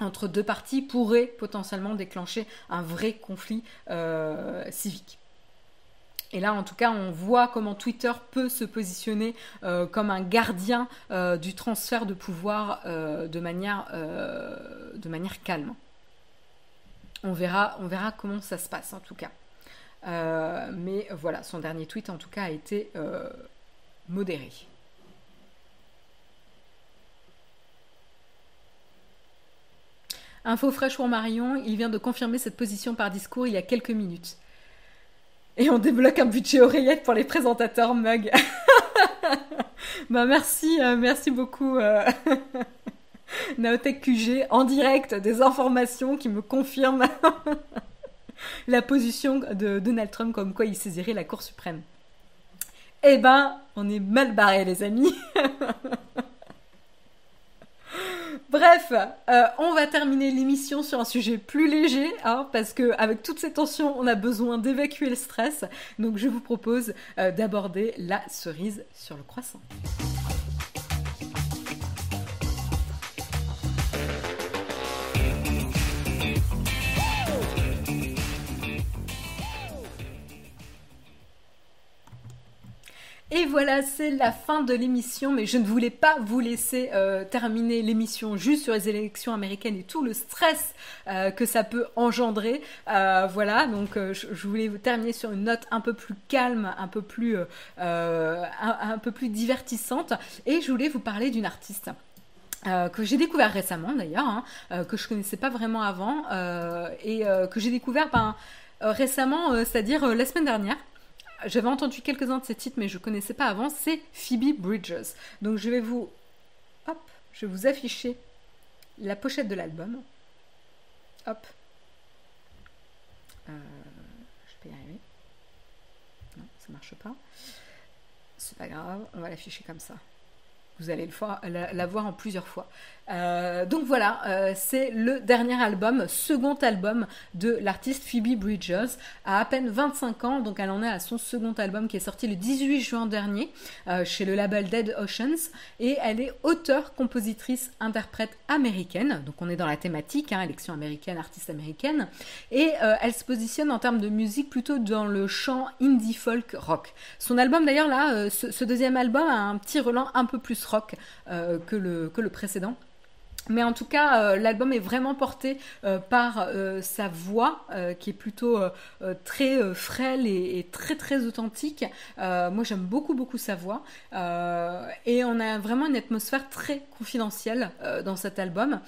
entre deux parties pourrait potentiellement déclencher un vrai conflit civique. Et là, en tout cas, on voit comment Twitter peut se positionner euh, comme un gardien euh, du transfert de pouvoir euh, de, manière, de manière calme. On verra, on verra comment ça se passe, en tout cas. mais voilà, son dernier tweet, en tout cas, a été modéré. Info fraîche pour Marion, il vient de confirmer cette position par discours il y a quelques minutes. Et on débloque un budget oreillette pour les présentateurs mug. (laughs) bah merci, euh, merci beaucoup. Euh... (laughs) Naotech QG en direct des informations qui me confirment (laughs) la position de Donald Trump comme quoi il saisirait la Cour suprême. Eh ben, on est mal barré les amis. Bref, euh, on va terminer l'émission sur un sujet plus léger, hein, parce que avec toutes ces tensions, on a besoin d'évacuer le stress. Donc, je vous propose euh, d'aborder la cerise sur le croissant. Et voilà, c'est la fin de l'émission, mais je ne voulais pas vous laisser euh, terminer l'émission juste sur les élections américaines et tout le stress euh, que ça peut engendrer. Euh, voilà, donc je, voulais vous terminer sur une note un peu plus calme, un peu plus, divertissante, et je voulais vous parler d'une artiste. que j'ai découvert récemment d'ailleurs, hein, que je connaissais pas vraiment avant, et que j'ai découvert ben, récemment, c'est-à-dire la semaine dernière j'avais entendu quelques-uns de ces titres, mais je ne connaissais pas avant, c'est Phoebe Bridges. Donc je vais vous, hop, je vais vous afficher la pochette de l'album. Hop. Euh, je peux y arriver. Non, ça marche pas. C'est pas grave, on va l'afficher comme ça. Vous allez le la voir en plusieurs fois. Euh, donc voilà, euh, c'est le dernier album, second album de l'artiste Phoebe Bridges, à à peine 25 ans, donc elle en est à son second album qui est sorti le 18 juin dernier euh, chez le label Dead Oceans, et elle est auteure, compositrice, interprète américaine, donc on est dans la thématique, hein, élection américaine, artiste américaine, et elle se positionne en termes de musique plutôt dans le chant indie folk rock. Son album d'ailleurs là, ce, ce, deuxième album a un petit relan un peu plus rock que, le, que le précédent. Mais en tout cas, euh, l'album est vraiment porté euh, par euh, sa voix, qui est plutôt très frêle et, très très authentique. moi, j'aime beaucoup beaucoup sa voix, et on a vraiment une atmosphère très confidentielle dans cet album.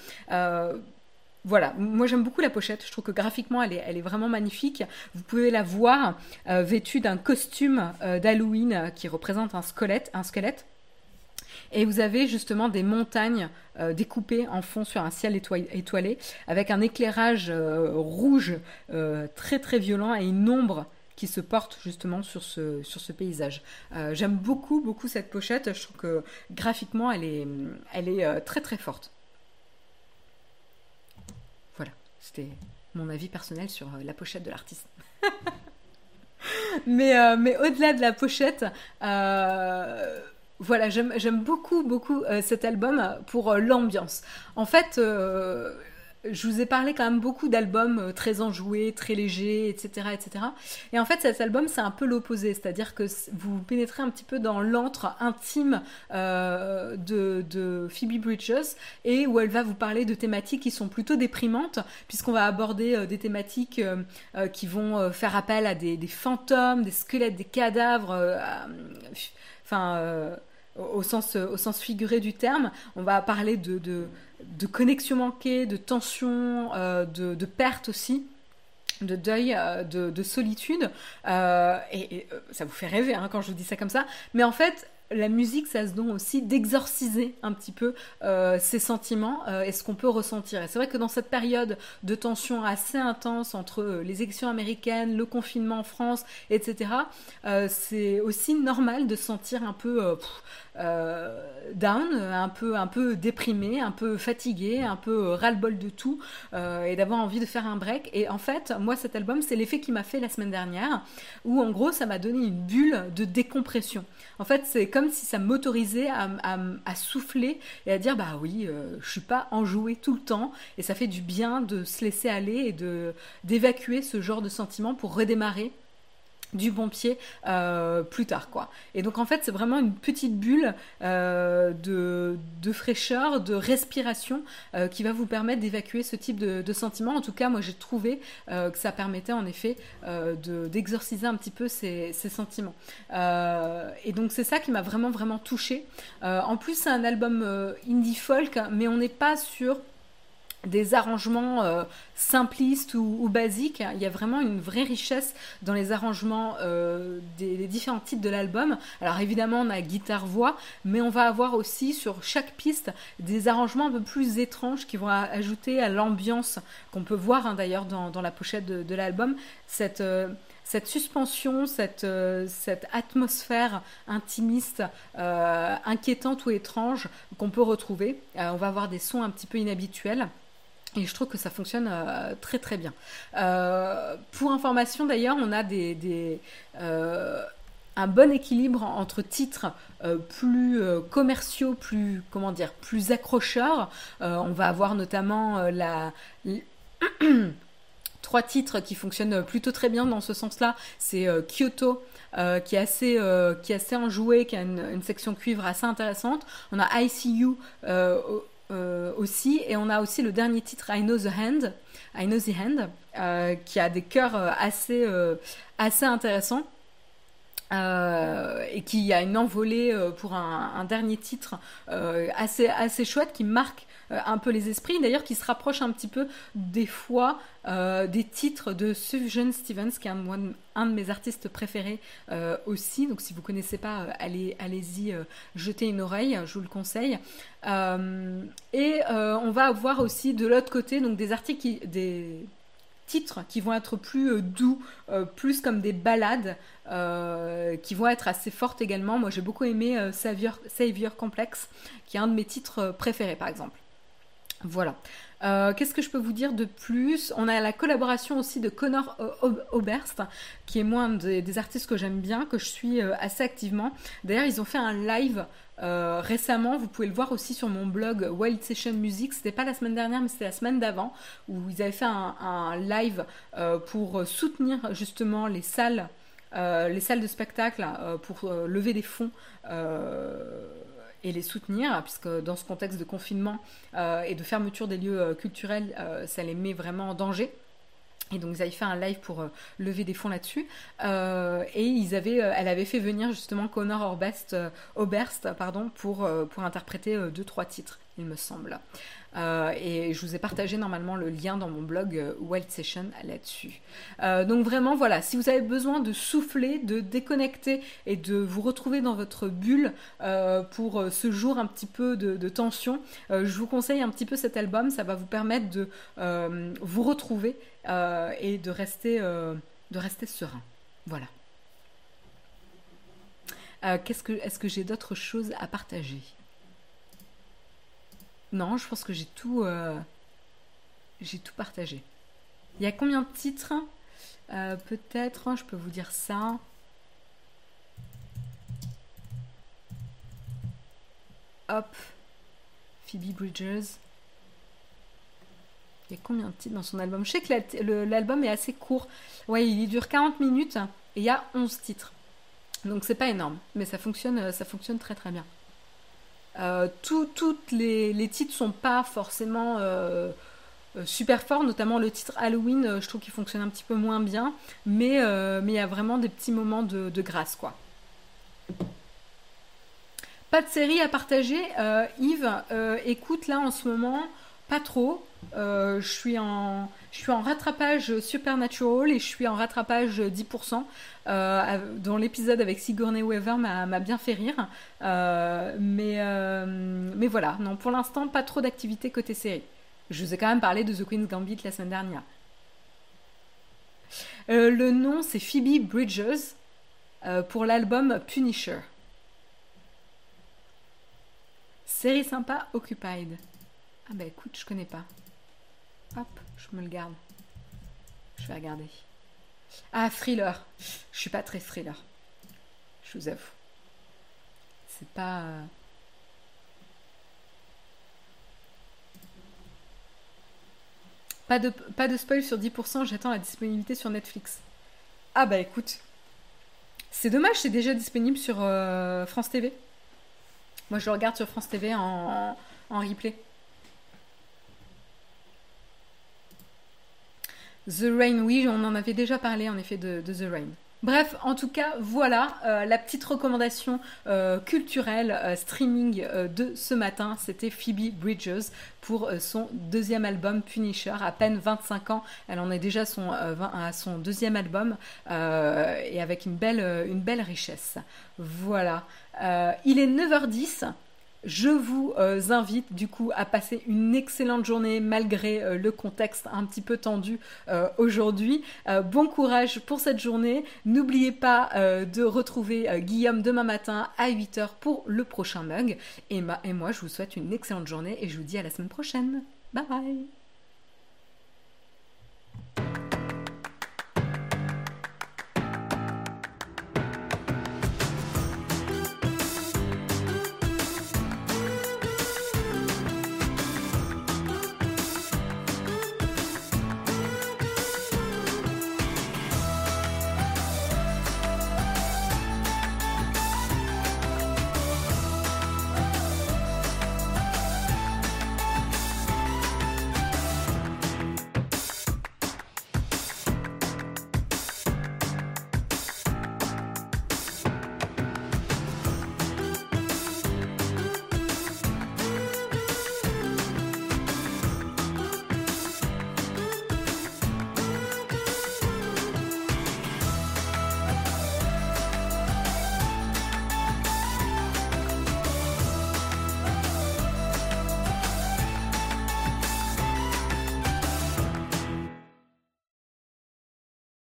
voilà, moi j'aime beaucoup la pochette, je trouve que graphiquement elle est, elle est vraiment magnifique. Vous pouvez la voir vêtue d'un costume d'Halloween qui représente un squelette, un squelette et vous avez justement des montagnes euh, découpées en fond sur un ciel étoilé, avec un éclairage euh, rouge euh, très très violent et une ombre qui se porte justement sur ce, sur ce paysage. J'aime beaucoup beaucoup cette pochette, je trouve que graphiquement elle est, elle est très très forte. Voilà, c'était mon avis personnel sur la pochette de l'artiste. (laughs) mais mais au-delà de la pochette, voilà, j'aime beaucoup, beaucoup euh, cet album pour euh, l'ambiance. En fait, euh, je vous ai parlé quand même beaucoup d'albums très enjoués, très légers, etc., etc. Et en fait, cet album, c'est un peu l'opposé, c'est-à-dire que vous pénétrez un petit peu dans l'antre intime de, Phoebe Bridges et où elle va vous parler de thématiques qui sont plutôt déprimantes, puisqu'on va aborder des thématiques qui vont faire appel à des, des, fantômes, des squelettes, des cadavres, enfin au sens, au sens figuré du terme. On va parler de, de, connexion manquée, de tension, euh, de, de, perte aussi de deuil, euh, de, solitude. Euh, et, ça vous fait rêver hein, quand je vous dis ça comme ça. Mais en fait, la musique, ça se donne aussi d'exorciser un petit peu euh, ses sentiments euh, et ce qu'on peut ressentir. Et c'est vrai que dans cette période de tension assez intense entre euh, les élections américaines, le confinement en France, etc., c'est aussi normal de se sentir un peu down, un peu, un peu déprimé, un peu fatigué, un peu ras-le-bol de tout et d'avoir envie de faire un break. Et en fait, moi, cet album, c'est l'effet qui m'a fait la semaine dernière, où en gros, ça m'a donné une bulle de décompression. En fait, c'est comme si ça m'autorisait à, souffler et à dire bah oui, euh, je suis pas enjouée tout le temps et ça fait du bien de se laisser aller et de d'évacuer ce genre de sentiments pour redémarrer du bon pied euh, plus tard quoi. Et donc en fait c'est vraiment une petite bulle euh, de, fraîcheur de respiration euh, qui va vous permettre d'évacuer ce type de, sentiments. En tout cas moi j'ai trouvé que ça permettait en effet d'exorciser un petit peu ces, ces sentiments. Et donc c'est ça qui m'a vraiment vraiment touché en plus c'est un album indie folk mais on n'est pas sur des arrangements euh, simplistes ou, basiques. Il y a vraiment une vraie richesse dans les arrangements euh, des, différents titres de l'album. Alors évidemment, on a guitare-voix, mais on va avoir aussi sur chaque piste des arrangements un peu plus étranges qui vont ajouter à l'ambiance qu'on peut voir hein, d'ailleurs dans, la pochette de, l'album. Cette, euh, cette suspension, cette atmosphère intimiste, inquiétante ou étrange qu'on peut retrouver. on va avoir des sons un petit peu inhabituels. Et je trouve que ça fonctionne euh, très très bien. Euh, pour information d'ailleurs, on a des, euh, un bon équilibre entre titres plus commerciaux, plus comment dire, plus accrocheurs. on va avoir notamment la (coughs) trois titres qui fonctionnent plutôt très bien dans ce sens-là. C'est Kyoto. qui, est assez, qui est assez enjoué, qui a une, section cuivre assez intéressante. On a ICU aussi. Et on a aussi le dernier titre, I Know the Hand, I Hand, euh, qui a des chœurs euh, assez, intéressants. et qui a une envolée pour un, un dernier titre assez, assez chouette qui marque un peu les esprits, d'ailleurs qui se rapproche un petit peu des fois euh, des titres de Sufjan Stevens, qui est un, de mes artistes préférés euh, aussi. Donc si vous ne connaissez pas, euh, allez, allez-y jeter une oreille, je vous le conseille. et on va avoir aussi de l'autre côté donc des articles, des titres qui vont être plus doux, plus comme des ballades, qui vont être assez fortes également. Moi j'ai beaucoup aimé Savior, Savior Complex, qui est un de mes titres préférés par exemple. Voilà. Euh, qu'est-ce que je peux vous dire de plus? On a la collaboration aussi de Connor Oberst, qui est moi un des, artistes que j'aime bien, que je suis euh, assez activement. D'ailleurs, ils ont fait un live euh, récemment, vous pouvez le voir aussi sur mon blog Wild Session Music. C'était pas la semaine dernière, mais c'était la semaine d'avant, où ils avaient fait un, live pour soutenir justement les salles, les salles de spectacle, pour lever des fonds et les soutenir, puisque dans ce contexte de confinement euh, et de fermeture des lieux euh, culturels, euh, ça les met vraiment en danger. Et donc ils avaient fait un live pour lever des fonds là-dessus. et ils avaient, elle avait fait venir justement Connor Oberst, Oberst pardon, pour, pour interpréter deux, trois titres, il me semble. Euh, et je vous ai partagé normalement le lien dans mon blog euh, Wild Session là-dessus. Euh, donc vraiment, voilà, si vous avez besoin de souffler, de déconnecter et de vous retrouver dans votre bulle pour ce jour un petit peu de, tension, je vous conseille un petit peu cet album. Ça va vous permettre de vous retrouver et de rester, de rester serein. Voilà. Qu'est-ce que, est-ce que j'ai d'autres choses à partager? Non, je pense que j'ai tout, euh, tout partagé. Il y a combien de titres? Euh, Peut-être, je peux vous dire ça. Hop, Phoebe Bridgers. Il y a combien de titres dans son album? Je sais que l'album est assez court. Ouais, il dure 40 minutes et il y a 11 titres. Donc c'est pas énorme, mais ça fonctionne, ça fonctionne très très bien. Euh, tous les, les, titres sont pas forcément euh, euh, super forts, notamment le titre Halloween, je trouve qu'il fonctionne un petit peu moins bien, mais il y a vraiment des petits moments de, grâce, quoi. Pas de série à partager. Yves, écoute, là en ce moment, pas trop. je, suis en, je suis en rattrapage Supernatural et je suis en rattrapage 10%, dont l'épisode avec Sigourney Weaver m'a bien fait rire. mais, mais voilà, non, pour l'instant, pas trop d'activité côté série. Je vous ai quand même parlé de The Queen's Gambit la semaine dernière. le nom, c'est Phoebe Bridges pour l'album Punisher. Série sympa, Occupied. Ah bah écoute, je connais pas. Hop, je me le garde. Je vais regarder. Ah, thriller. Je suis pas très thriller. Je vous avoue. C'est pas. Euh, pas de, pas de spoil sur 10%, j'attends la disponibilité sur Netflix. Ah bah écoute. C'est dommage, c'est déjà disponible sur euh, France TV. Moi, je le regarde sur France TV en, en replay. The Rain, oui, on en avait déjà parlé en effet de, The Rain. Bref, en tout cas, voilà euh, la petite recommandation euh, culturelle euh, streaming de ce matin. C'était Phoebe Bridges pour son deuxième album Punisher. À peine 25 ans, elle en est déjà à son deuxième album et avec une belle, une belle richesse. Voilà. il est 9h10. Je vous euh, invite du coup à passer une excellente journée malgré euh, le contexte un petit peu tendu euh, aujourd'hui. bon courage pour cette journée. N'oubliez pas de retrouver Guillaume demain matin à 8h pour le prochain mug. Et, et moi, je vous souhaite une excellente journée et je vous dis à la semaine prochaine. Bye bye